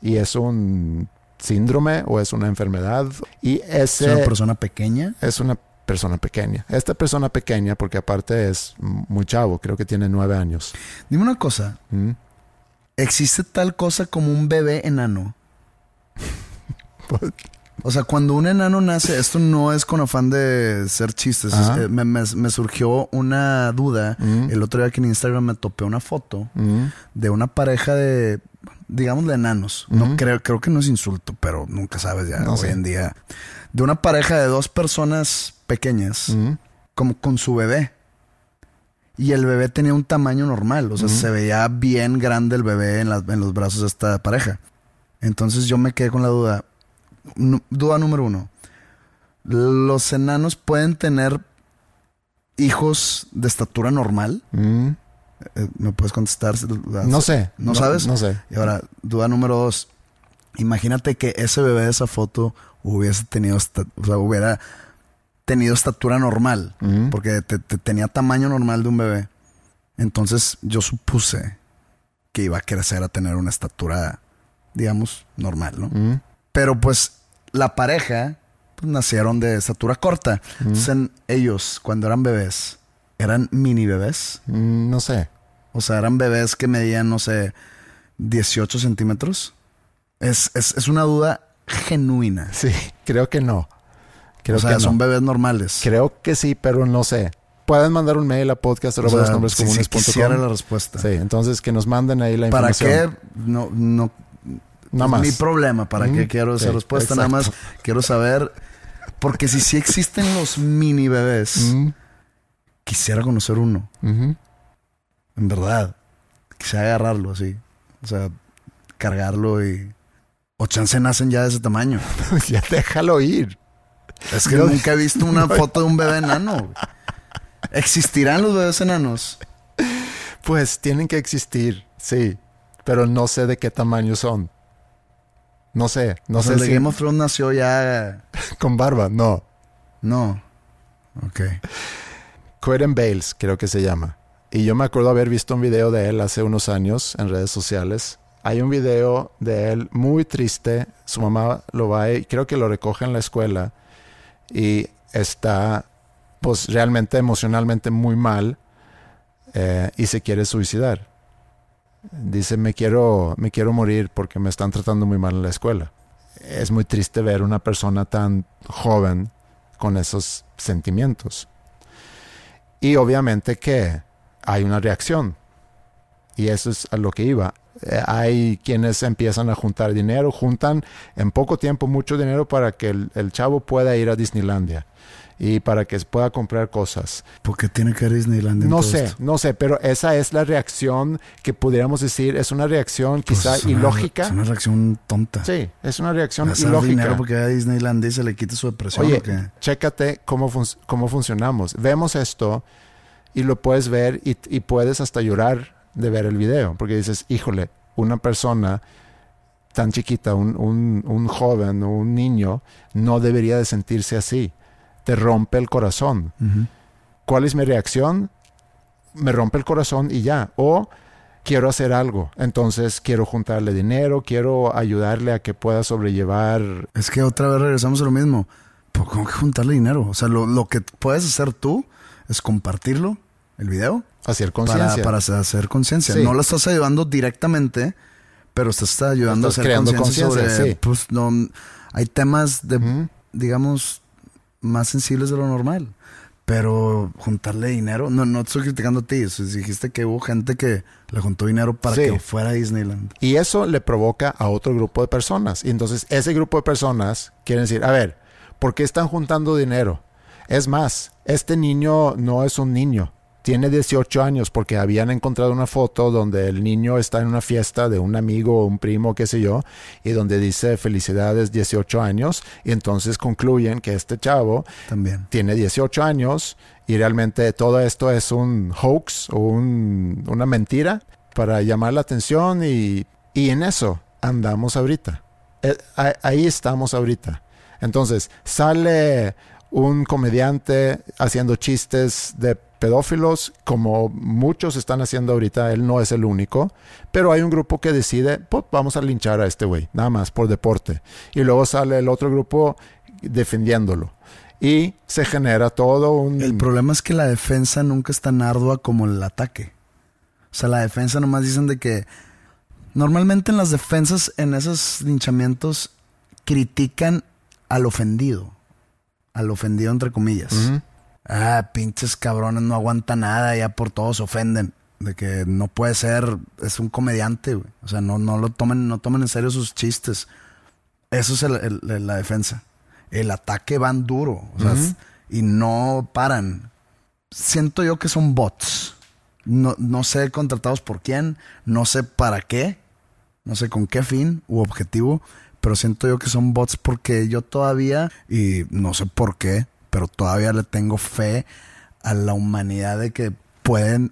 S1: Y es un síndrome o es una enfermedad. Y
S2: Es una persona pequeña.
S1: es una persona pequeña. Esta persona pequeña, porque aparte es muy chavo, creo que tiene nueve años.
S2: Dime una cosa.
S1: ¿Mm?
S2: ¿Existe tal cosa como un bebé enano? O sea, cuando un enano nace, esto no es con afán de ser chistes. es- eh, me, me- me surgió una duda.
S1: Mm.
S2: El otro día que en Instagram me topé una foto
S1: ¿Mm?
S2: de una pareja de, digamos, de enanos. No creo, creo que no es insulto, pero nunca sabes ya
S1: No
S2: hoy en día. De una pareja de dos personas pequeñas, como con su bebé. Y el bebé tenía un tamaño normal, o sea, se veía bien grande el bebé en, en los brazos de esta pareja. Entonces yo me quedé con la duda. Duda número uno. ¿Los enanos pueden tener hijos de estatura normal?
S1: ¿Mm?
S2: Eh, ¿Me puedes contestar?
S1: No sé.
S2: ¿No sabes?
S1: No sé.
S2: Y ahora, duda número dos. Imagínate que ese bebé de esa foto hubiese tenido, o sea, hubiera tenido estatura normal, porque te- te- tenía tamaño normal de un bebé. Entonces yo supuse que iba a crecer a tener una estatura, digamos, normal, ¿no? Pero pues la pareja pues, nacieron de estatura corta. Entonces en- ellos, cuando eran bebés, eran mini bebés.
S1: Mm, No sé.
S2: O sea, eran bebés que medían, no sé, 18 centímetros. Es, es, es una duda genuina.
S1: Sí, creo que no. Creo
S2: o sea,
S1: que no.
S2: son bebés normales.
S1: Creo que sí, pero no sé. Pueden mandar un mail a podcast
S2: O sea, si- si quisiera la respuesta.
S1: Sí, entonces que nos manden ahí la
S2: ¿Para
S1: información.
S2: qué? No, no.
S1: Nada más.
S2: Mi problema. ¿Para qué
S1: Mm,
S2: quiero esa respuesta? Nada más quiero saber. Porque si sí existen los mini bebés,
S1: Mm,
S2: quisiera conocer uno. En verdad. Quisiera agarrarlo así. O sea, cargarlo y. O chance nacen ya de ese tamaño.
S1: ya déjalo ir.
S2: Es que
S1: No.
S2: nunca he visto una foto de un bebé enano. ¿Existirán los bebés enanos?
S1: Pues tienen que existir, sí. Pero no sé de qué tamaño son. No sé, no
S2: o
S1: sé si
S2: Game of Thrones nació ya.
S1: con barba, no.
S2: No. Ok.
S1: Quentin Bales, creo que se llama. Y yo me acuerdo haber visto un video de él hace unos años en redes sociales. Hay un video de él muy triste. Su mamá lo va y creo que lo recoge en la escuela. Y está, pues, realmente emocionalmente muy mal. eh, y se quiere suicidar. Dice, me quiero, me quiero morir porque me están tratando muy mal en la escuela. Es muy triste ver una persona tan joven con esos sentimientos. Y obviamente que hay una reacción. Y eso es a lo que iba. Eh, hay quienes empiezan a juntar dinero, juntan en poco tiempo mucho dinero para que el, el chavo pueda ir a Disneylandia y para que pueda comprar cosas.
S2: ¿Por qué tiene que ir a Disneyland en
S1: No
S2: todo
S1: sé,
S2: esto?
S1: no sé, pero esa es la reacción que pudiera decir, es una reacción
S2: Pues
S1: quizá
S2: es una-
S1: ilógica.
S2: Es una reacción tonta.
S1: Sí, es una reacción
S2: Hacer
S1: ilógica.
S2: dinero porque a Disneyland y se le quite su depresión.
S1: Oye, chécate cómo, fun- cómo funcionamos. Vemos esto y lo puedes ver y, y puedes hasta llorar de ver el video, porque dices, híjole, una persona tan chiquita, un, un, un joven o un niño, no debería de sentirse así. Te rompe el corazón. ¿Cuál es mi reacción? Me rompe el corazón y ya. O quiero hacer algo. Entonces quiero juntarle dinero, quiero ayudarle a que pueda sobrellevar
S2: Es que otra vez regresamos a lo mismo. Pues, ¿Cómo que juntarle dinero? O sea, lo, lo que puedes hacer tú es compartirlo, el video,
S1: hacer
S2: para,
S1: conciencia.
S2: para hacer conciencia.
S1: Sí.
S2: No lo estás ayudando directamente, pero estás ayudando
S1: Estás
S2: a hacer conciencia sobre...
S1: sí.
S2: Pues, no, hay temas de, digamos, más sensibles de lo normal. Pero juntarle dinero, no, no estoy criticando a ti. dijiste que hubo gente que le juntó dinero para
S1: Sí.
S2: que fuera a Disneyland.
S1: Y eso le provoca a otro grupo de personas. Y entonces ese grupo de personas quieren decir, a ver, ¿por qué están juntando dinero? Es más, este niño no es un niño. Tiene 18 años porque habían encontrado una foto donde el niño está en una fiesta de un amigo o un primo, qué sé yo, y donde dice felicidades 18 años. Y entonces concluyen que este chavo
S2: También.
S1: tiene 18 años y realmente todo esto es un hoax o un- una mentira para llamar la atención y, y en eso andamos ahorita. Eh, ahí estamos ahorita. Entonces, sale un comediante haciendo chistes de pedófilos, como muchos están haciendo ahorita, él no es el único, pero hay un grupo que decide, pues vamos a linchar a este güey, nada más por deporte. Y luego sale el otro grupo defendiéndolo. Y se genera todo un...
S2: El problema es que la defensa nunca es tan ardua como el ataque. O sea, la defensa nomás dicen de que normalmente en las defensas, en esos linchamientos, critican al ofendido. Al ofendido entre comillas. Ah, pinches cabrones, no aguanta nada, ya por todos se ofenden. De que no puede ser, es un comediante, güey. O sea, no, no lo tomen, no tomen en serio sus chistes. Eso es el- la defensa. El ataque van duro. o sea, y no paran. Siento yo que son bots. No, no sé contratados por quién, no sé para qué, no sé con qué fin u objetivo, pero siento yo que son bots porque yo todavía, y no sé por qué, pero todavía le tengo fe a la humanidad de que pueden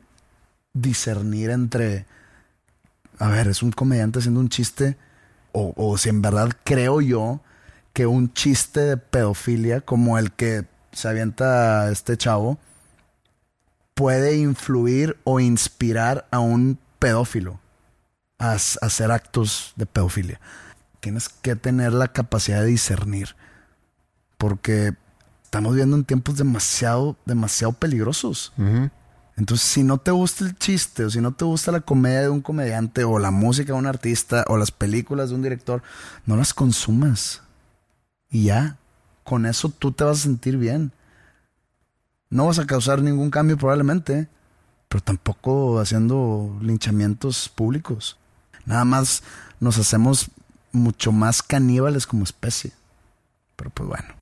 S2: discernir entre, a ver, es un comediante haciendo un chiste o, o si en verdad creo yo que un chiste de pedofilia como el que se avienta este chavo puede influir o inspirar a un pedófilo a, a hacer actos de pedofilia. Tienes que tener la capacidad de discernir. Porque estamos viviendo en tiempos demasiado, demasiado peligrosos. Entonces, si no te gusta el chiste, o si no te gusta la comedia de un comediante, o la música de un artista, o las películas de un director, no las consumas. Y ya, con eso tú te vas a sentir bien. No vas a causar ningún cambio probablemente, pero tampoco haciendo linchamientos públicos. Nada más nos hacemos mucho más caníbales como especie. Pero pues bueno.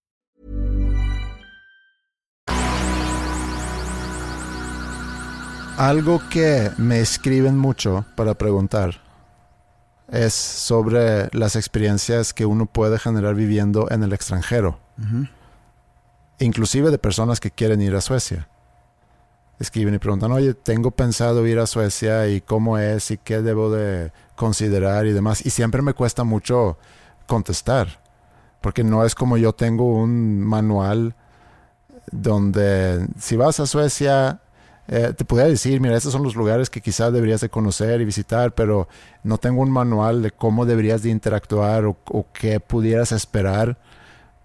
S1: Algo que me escriben mucho para preguntar es sobre las experiencias que uno puede generar viviendo en el extranjero. Inclusive de personas que quieren ir a Suecia. Escriben y preguntan, oye, tengo pensado ir a Suecia y cómo es y qué debo de considerar y demás. Y siempre me cuesta mucho contestar, porque no es como yo tengo un manual donde si vas a Suecia, eh, te pudiera decir, mira, estos son los lugares que quizás deberías de conocer y visitar, pero no tengo un manual de cómo deberías de interactuar o, o qué pudieras esperar,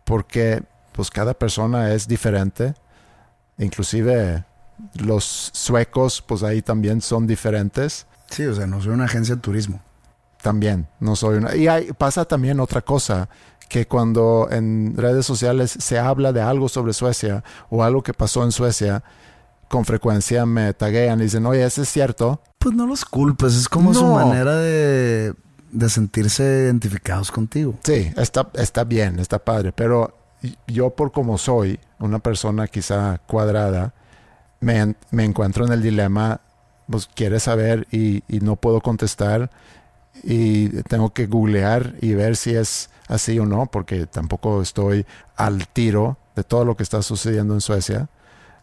S1: porque pues cada persona es diferente, inclusive los suecos, pues ahí también son diferentes.
S2: Sí, o sea, no soy una agencia de turismo.
S1: También, no soy una... Y hay- pasa también otra cosa, que cuando en redes sociales se habla de algo sobre Suecia o algo que pasó en Suecia, con frecuencia me taguean y dicen, oye, ¿eso es cierto?
S2: Pues no los culpes, es como su manera de, de sentirse identificados contigo.
S1: Sí, está, está bien, está padre, pero yo por como soy, una persona quizá cuadrada, me, me encuentro en el dilema, pues quiere saber y, y no puedo contestar y tengo que googlear y ver si es así o no, porque tampoco estoy al tiro de todo lo que está sucediendo en Suecia.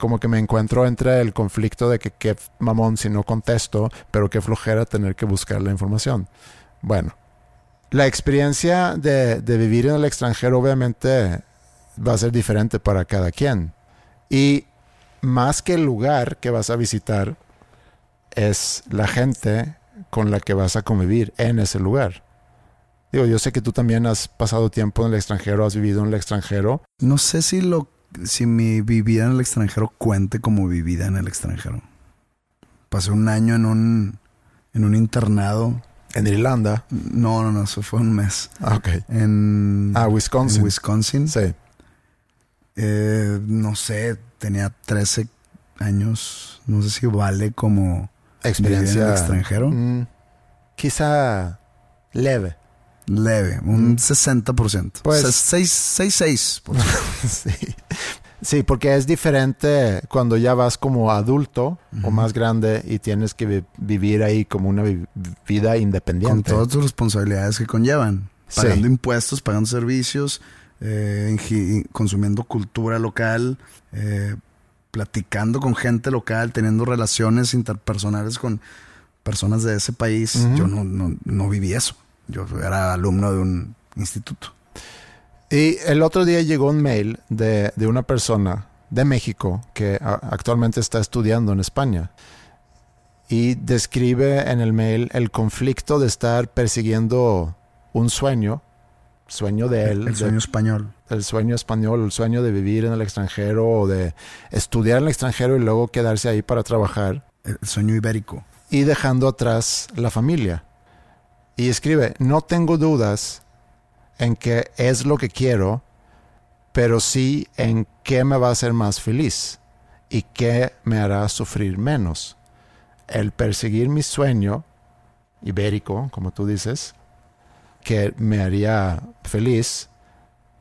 S1: Como que me encuentro entre el conflicto de que qué mamón si no contesto, pero qué flojera tener que buscar la información. Bueno, la experiencia de, de vivir en el extranjero obviamente va a ser diferente para cada quien. Y más que el lugar que vas a visitar, es la gente con la que vas a convivir en ese lugar. Digo, yo sé que tú también has pasado tiempo en el extranjero, has vivido en el extranjero.
S2: No sé si lo si mi vivida en el extranjero cuente como vivida en el extranjero. Pasé un año en un en un internado.
S1: En Irlanda.
S2: No, no, no, eso fue un mes.
S1: Ah, ok.
S2: En,
S1: Ah, Wisconsin.
S2: en Wisconsin.
S1: Sí.
S2: Eh, no sé, tenía 13 años. No sé si vale como
S1: Experiencia.
S2: en el extranjero.
S1: Mm, quizá leve.
S2: Leve, un 60%.
S1: Pues-
S2: Pues, 6, 6,
S1: sí. Sí, porque es diferente cuando ya vas como adulto o más grande y tienes que vi- vivir ahí como una vi- vida
S2: con
S1: independiente.
S2: todas tus responsabilidades que conllevan.
S1: Sí.
S2: Pagando impuestos, pagando servicios, eh, consumiendo cultura local, eh, platicando con gente local, teniendo relaciones interpersonales con personas de ese país. Yo no, no, no viví eso. Yo era alumno de un instituto.
S1: Y el otro día llegó un mail de, de una persona de México que a- actualmente está estudiando en España. Y describe en el mail el conflicto de estar persiguiendo un sueño sueño de él.
S2: El sueño español.
S1: el sueño español, el sueño de vivir en el extranjero o de estudiar en el extranjero y luego quedarse ahí para trabajar
S2: El sueño ibérico.
S1: y dejando atrás la familia. Y escribe, no tengo dudas en que es lo que quiero, pero sí en qué me va a hacer más feliz y qué me hará sufrir menos. El perseguir mi sueño ibérico, como tú dices, que me haría feliz,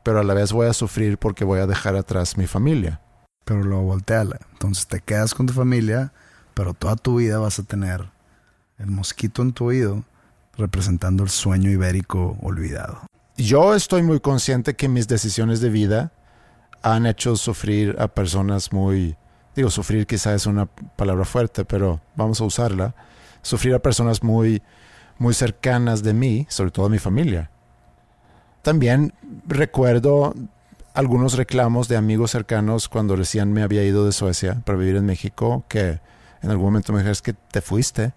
S1: pero a la vez voy a sufrir porque voy a dejar atrás mi familia.
S2: Pero luego volteala. Entonces te quedas con tu familia, pero toda tu vida vas a tener el mosquito en tu oído representando el sueño ibérico olvidado.
S1: Yo estoy muy consciente que mis decisiones de vida han hecho sufrir a personas muy, digo, sufrir quizás es una palabra fuerte, pero vamos a usarla, sufrir a personas muy, muy cercanas de mí, sobre todo a mi familia. También recuerdo algunos reclamos de amigos cercanos cuando recién me había ido de Suecia para vivir en México, que en algún momento me dijeron, es que te fuiste.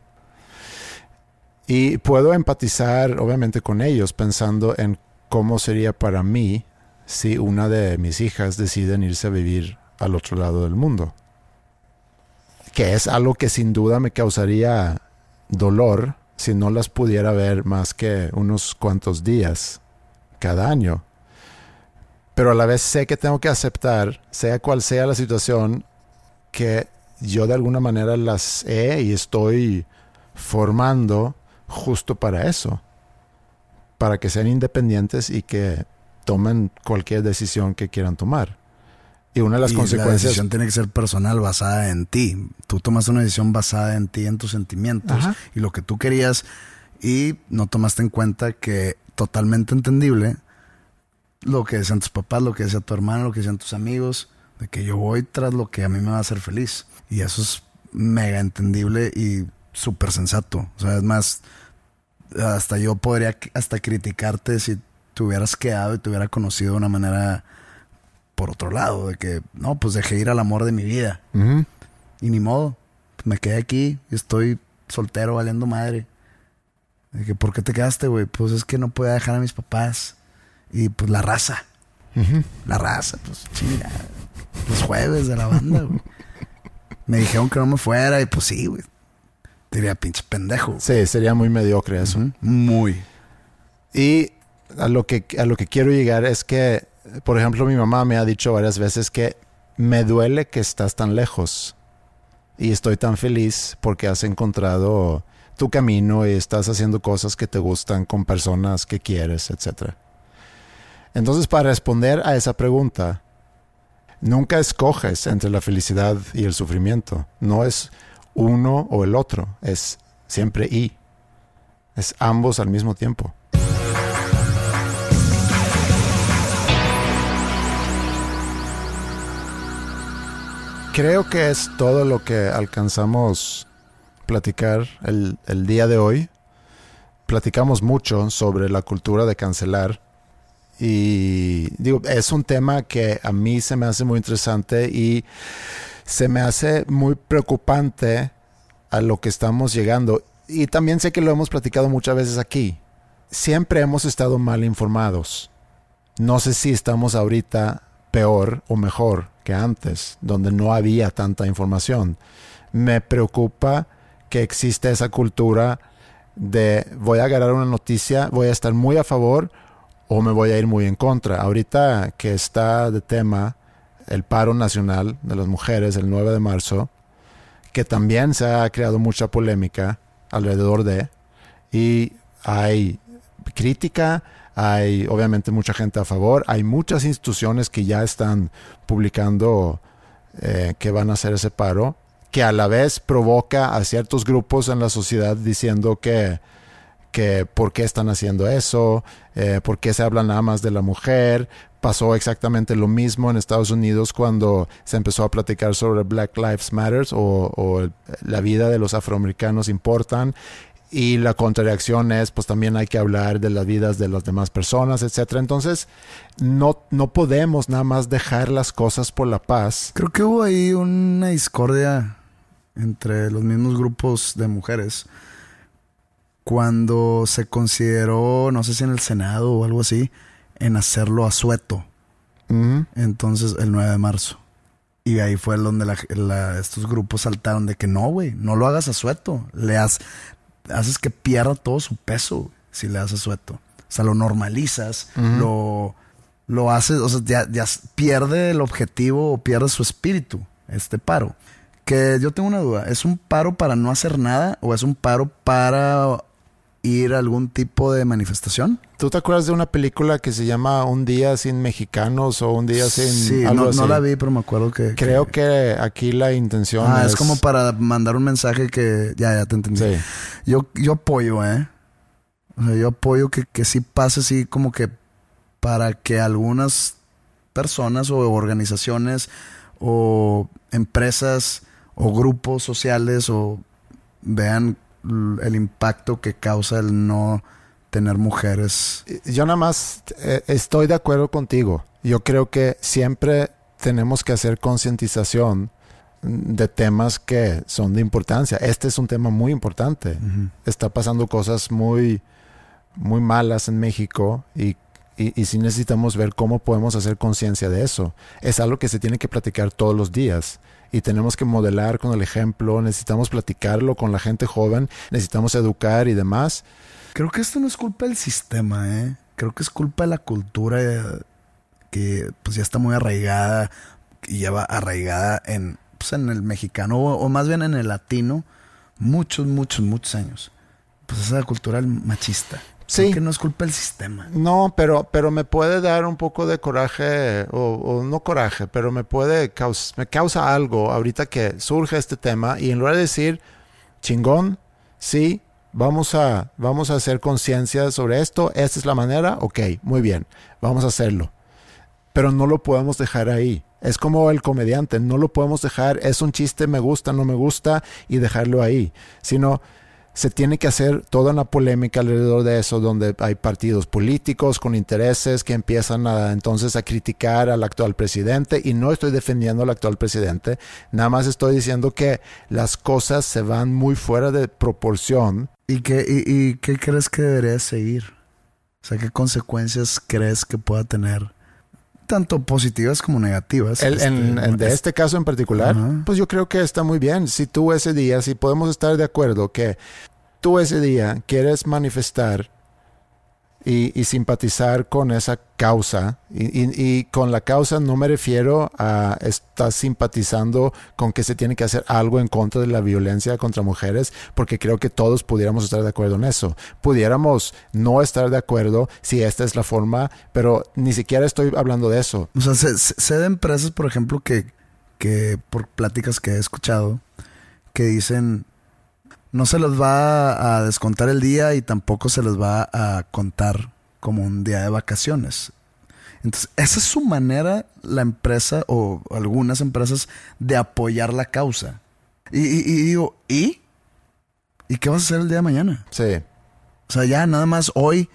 S1: Y puedo empatizar, obviamente, con ellos, pensando en cómo sería para mí si una de mis hijas deciden irse a vivir al otro lado del mundo. Que es algo que sin duda me causaría dolor si no las pudiera ver más que unos cuantos días cada año. Pero a la vez sé que tengo que aceptar, sea cual sea la situación, que yo de alguna manera las he y estoy formando justo para eso, para que sean independientes y que tomen cualquier decisión que quieran tomar. Y una de las
S2: y
S1: consecuencias...
S2: La decisión tiene que ser personal, basada en ti. Tú tomas una decisión basada en ti, en tus sentimientos
S1: Ajá.
S2: y lo que tú querías y no tomaste en cuenta que totalmente entendible lo que decían tus papás, lo que decía tu hermano, lo que decían tus amigos, de que yo voy tras lo que a mí me va a hacer feliz. Y eso es mega entendible y súper sensato. O sea, es más, hasta yo podría hasta criticarte si te hubieras quedado y te hubiera conocido de una manera por otro lado, de que, no, pues dejé ir al amor de mi vida. Y ni modo, pues me quedé aquí y estoy soltero valiendo madre. De que, ¿por qué te quedaste, güey? Pues es que no podía dejar a mis papás. Y pues la raza. La raza, pues chinga. Los jueves de la banda, güey. Me dijeron que no me fuera y pues sí, güey. Diría, pinche pendejo.
S1: Sí, sería muy mediocre eso.
S2: Ujú. Muy.
S1: Y a lo, que, a lo que quiero llegar es que, por ejemplo, mi mamá me ha dicho varias veces que me duele que estás tan lejos y estoy tan feliz porque has encontrado tu camino y estás haciendo cosas que te gustan con personas que quieres, etc. Entonces, para responder a esa pregunta, nunca escoges entre la felicidad y el sufrimiento. No es uno o el otro, es siempre y. Es ambos al mismo tiempo. Creo que es todo lo que alcanzamos platicar el, el día de hoy. Platicamos mucho sobre la cultura de cancelar. Y digo, es un tema que a mí se me hace muy interesante y se me hace muy preocupante a lo que estamos llegando. Y también sé que lo hemos platicado muchas veces aquí. Siempre hemos estado mal informados. No sé si estamos ahorita peor o mejor que antes, donde no había tanta información. Me preocupa que existe esa cultura de voy a agarrar una noticia, voy a estar muy a favor o me voy a ir muy en contra. Ahorita que está de tema el paro nacional de las mujeres el 9 de marzo, que también se ha creado mucha polémica alrededor de, y hay crítica, hay obviamente mucha gente a favor, hay muchas instituciones que ya están publicando eh, que van a hacer ese paro, que a la vez provoca a ciertos grupos en la sociedad diciendo que, que por qué están haciendo eso, eh, por qué se habla nada más de la mujer. Pasó exactamente lo mismo en Estados Unidos cuando se empezó a platicar sobre Black Lives Matter o, o la vida de los afroamericanos importan. Y la contrareacción es, pues también hay que hablar de las vidas de las demás personas, etcétera. Entonces, no, no podemos nada más dejar las cosas por la paz.
S2: Creo que hubo ahí una discordia entre los mismos grupos de mujeres cuando se consideró, no sé si en el Senado o algo así, en hacerlo a sueto. Entonces, el 9 de marzo. Y ahí fue donde la- la- estos grupos saltaron de que no, güey, no lo hagas a sueto. Le has- haces que pierda todo su peso si le das a sueto. O sea, lo normalizas, lo, lo haces, o sea, ya, ya pierde el objetivo o pierde su espíritu, este paro. Que yo tengo una duda, ¿es un paro para no hacer nada o es un paro para ir a algún tipo de manifestación?
S1: ¿Tú te acuerdas de una película que se llama Un día sin mexicanos o Un día sin
S2: Sí,
S1: algo
S2: no,
S1: así?
S2: no la vi, pero me acuerdo que...
S1: Creo que aquí la intención
S2: Ah,
S1: es...
S2: es como para mandar un mensaje que... Ya, ya te entendí.
S1: Sí.
S2: Yo, yo apoyo, ¿eh? O sea, yo apoyo que, que sí pase así como que para que algunas personas o organizaciones o empresas o grupos sociales o vean el impacto que causa el no tener mujeres.
S1: Yo nada más eh, estoy de acuerdo contigo. Yo creo que siempre tenemos que hacer concientización de temas que son de importancia. Este es un tema muy importante. Está pasando cosas muy, muy malas en México y, y, y sí necesitamos ver cómo podemos hacer conciencia de eso. Es algo que se tiene que platicar todos los días y tenemos que modelar con el ejemplo, necesitamos platicarlo con la gente joven, necesitamos educar y demás.
S2: Creo que esto no es culpa del sistema, ¿eh? Creo que es culpa de la cultura eh, que pues ya está muy arraigada y ya va arraigada en, pues, en el mexicano o, o más bien en el latino muchos, muchos, muchos años. Pues esa cultura machista.
S1: Sí.
S2: Que no es culpa del sistema.
S1: No, pero, pero me puede dar un poco de coraje, o, o no coraje, pero me puede caus- me causa algo ahorita que surge este tema y en lugar de decir, chingón, sí, vamos a, vamos a hacer conciencia sobre esto, esta es la manera, ok, muy bien, vamos a hacerlo. Pero no lo podemos dejar ahí. Es como el comediante, no lo podemos dejar, es un chiste, me gusta, no me gusta, y dejarlo ahí. Sino se tiene que hacer toda una polémica alrededor de eso, donde hay partidos políticos con intereses que empiezan a, entonces a criticar al actual presidente. Y no estoy defendiendo al actual presidente, nada más estoy diciendo que las cosas se van muy fuera de proporción.
S2: ¿Y qué, y, y qué crees que debería seguir? O sea, ¿qué consecuencias crees que pueda tener? Tanto positivas como negativas.
S1: El-
S2: Este,
S1: en, en de
S2: es-
S1: este caso en particular, pues yo creo que está muy bien. Si tú ese día, si podemos estar de acuerdo que tú ese día quieres manifestar y, y simpatizar con esa causa, y, y- con la causa no me refiero a estar simpatizando con que se tiene que hacer algo en contra de la violencia contra mujeres, porque creo que todos pudiéramos estar de acuerdo en eso. Pudiéramos no estar de acuerdo si esta es la forma, pero ni siquiera estoy hablando de eso.
S2: O sea, sé- sé de empresas, por ejemplo, que, que por pláticas que he escuchado, que dicen, no se les va a descontar el día y tampoco se les va a contar como un día de vacaciones. Entonces, esa es su manera, la empresa o algunas empresas, de apoyar la causa. Y, y- y digo, ¿y? ¿Y qué vas a hacer el día de mañana?
S1: Sí.
S2: O sea, ya nada más hoy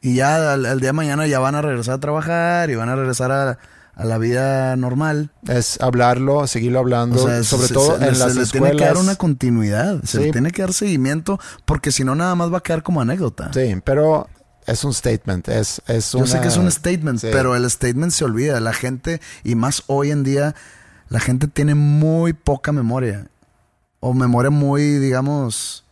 S2: y ya al, al día de mañana ya van a regresar a trabajar y van a regresar a, a la vida normal.
S1: es hablarlo, seguirlo hablando,
S2: O sea,
S1: sobre
S2: se-
S1: todo
S2: se-
S1: en
S2: se
S1: las
S2: le
S1: escuelas.
S2: tiene que dar una continuidad, se
S1: Sí.
S2: le tiene que dar seguimiento porque si no nada más va a quedar como anécdota.
S1: Sí, pero es un statement, es, es
S2: Yo sé que es un statement,
S1: Sí.
S2: pero el statement se olvida. La gente, y más hoy en día, la gente tiene muy poca memoria. O memoria muy, digamos,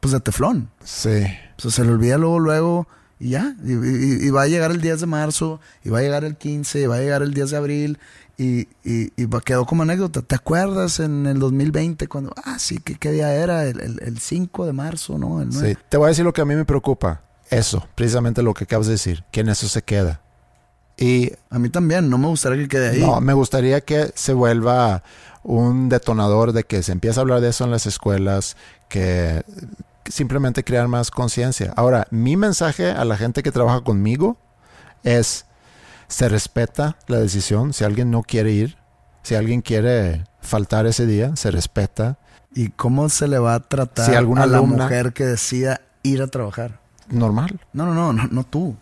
S2: pues de teflón.
S1: Sí,
S2: O sea, se le olvida luego, luego, y ya. Y, y- y va a llegar el 10 de marzo, y va a llegar el 15, y va a llegar el 10 de abril, y, y, quedó como anécdota. ¿Te acuerdas en el 2020 cuando, ah, sí, ¿qué, qué día era? El, el- el 5 de marzo, ¿no? El 9.
S1: sí. Te voy a decir lo que a mí me preocupa. Eso, precisamente lo que acabas de decir, que en eso se queda. Y
S2: A mí también, no me gustaría que quede ahí.
S1: no, me gustaría que se vuelva un detonador de que se empiece a hablar de eso en las escuelas, que simplemente crear más conciencia. Ahora, mi mensaje a la gente que trabaja conmigo es, se respeta la decisión. Si alguien no quiere ir, si alguien quiere faltar ese día, se respeta.
S2: ¿Y cómo se le va a tratar
S1: Si alguna
S2: a la
S1: alumna-
S2: mujer que decida ir a trabajar?
S1: Normal.
S2: No, no, no, no, no tú.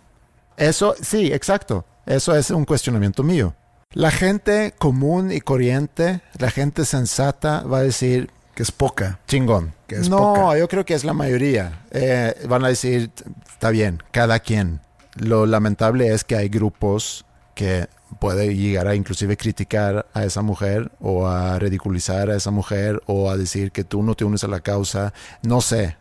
S1: Eso, sí, exacto. Eso es un cuestionamiento mío. La gente común y corriente, la gente sensata va a decir,
S2: Que es poca.
S1: chingón.
S2: Que es
S1: no,
S2: poca.
S1: yo creo que es la mayoría. Eh, van a decir, está bien, cada quien. lo lamentable es que hay grupos que puede llegar a inclusive criticar a esa mujer o a ridiculizar a esa mujer o a decir que tú no te unes a la causa. No sé.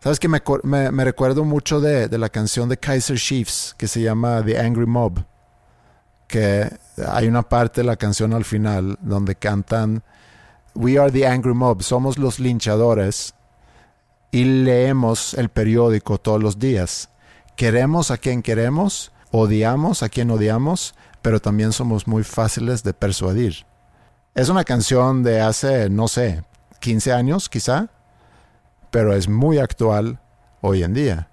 S1: Sabes que me, me, me recuerdo mucho de, de, la canción de Kaiser Chiefs que se llama The Angry Mob. Que hay una parte de la canción al final donde cantan We are the angry mob, somos los linchadores y leemos el periódico todos los días. Queremos a quien queremos, odiamos a quien odiamos, pero también somos muy fáciles de persuadir. Es una canción de hace, no sé, 15 años quizá, pero es muy actual hoy en día.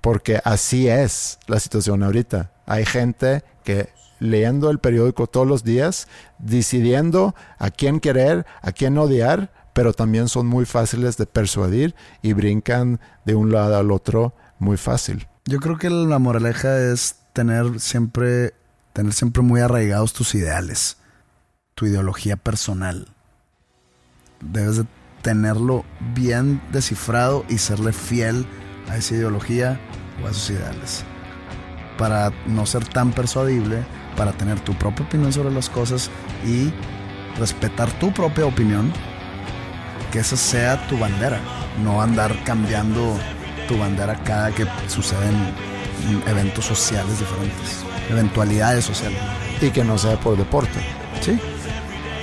S1: Porque así es la situación ahorita. Hay gente que leyendo el periódico todos los días, decidiendo a quién querer, a quién odiar, pero también son muy fáciles de persuadir y brincan de un lado al otro muy fácil.
S2: Yo creo que la moraleja es tener siempre, tener siempre muy arraigados tus ideales, tu ideología personal. Debes de tenerlo bien descifrado y serle fiel a esa ideología o a esos ideales. Para no ser tan persuadible, para tener tu propia opinión sobre las cosas y respetar tu propia opinión, que esa sea tu bandera, no andar cambiando tu bandera cada que suceden eventos sociales diferentes, eventualidades sociales.
S1: Y que no sea por deporte.
S2: Sí.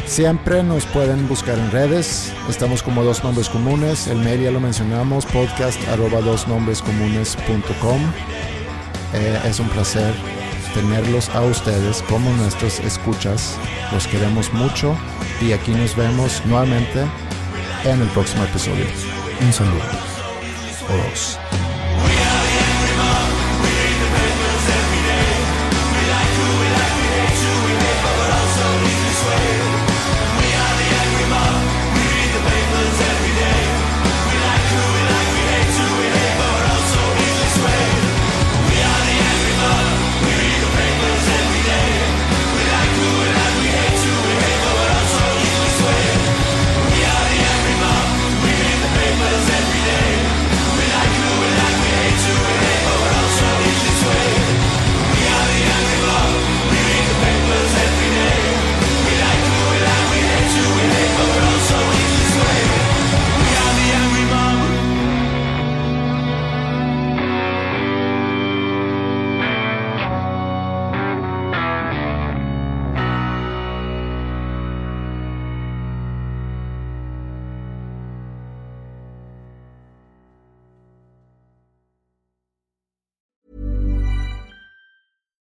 S1: Siempre nos pueden buscar en redes. Estamos como dos nombres comunes. El mail ya lo mencionamos, podcast arroba dos nombres comunes.com. Eh, es un placer tenerlos a ustedes como nuestros escuchas. Los queremos mucho y aquí nos vemos nuevamente en el próximo episodio.
S2: Un saludo. O dos.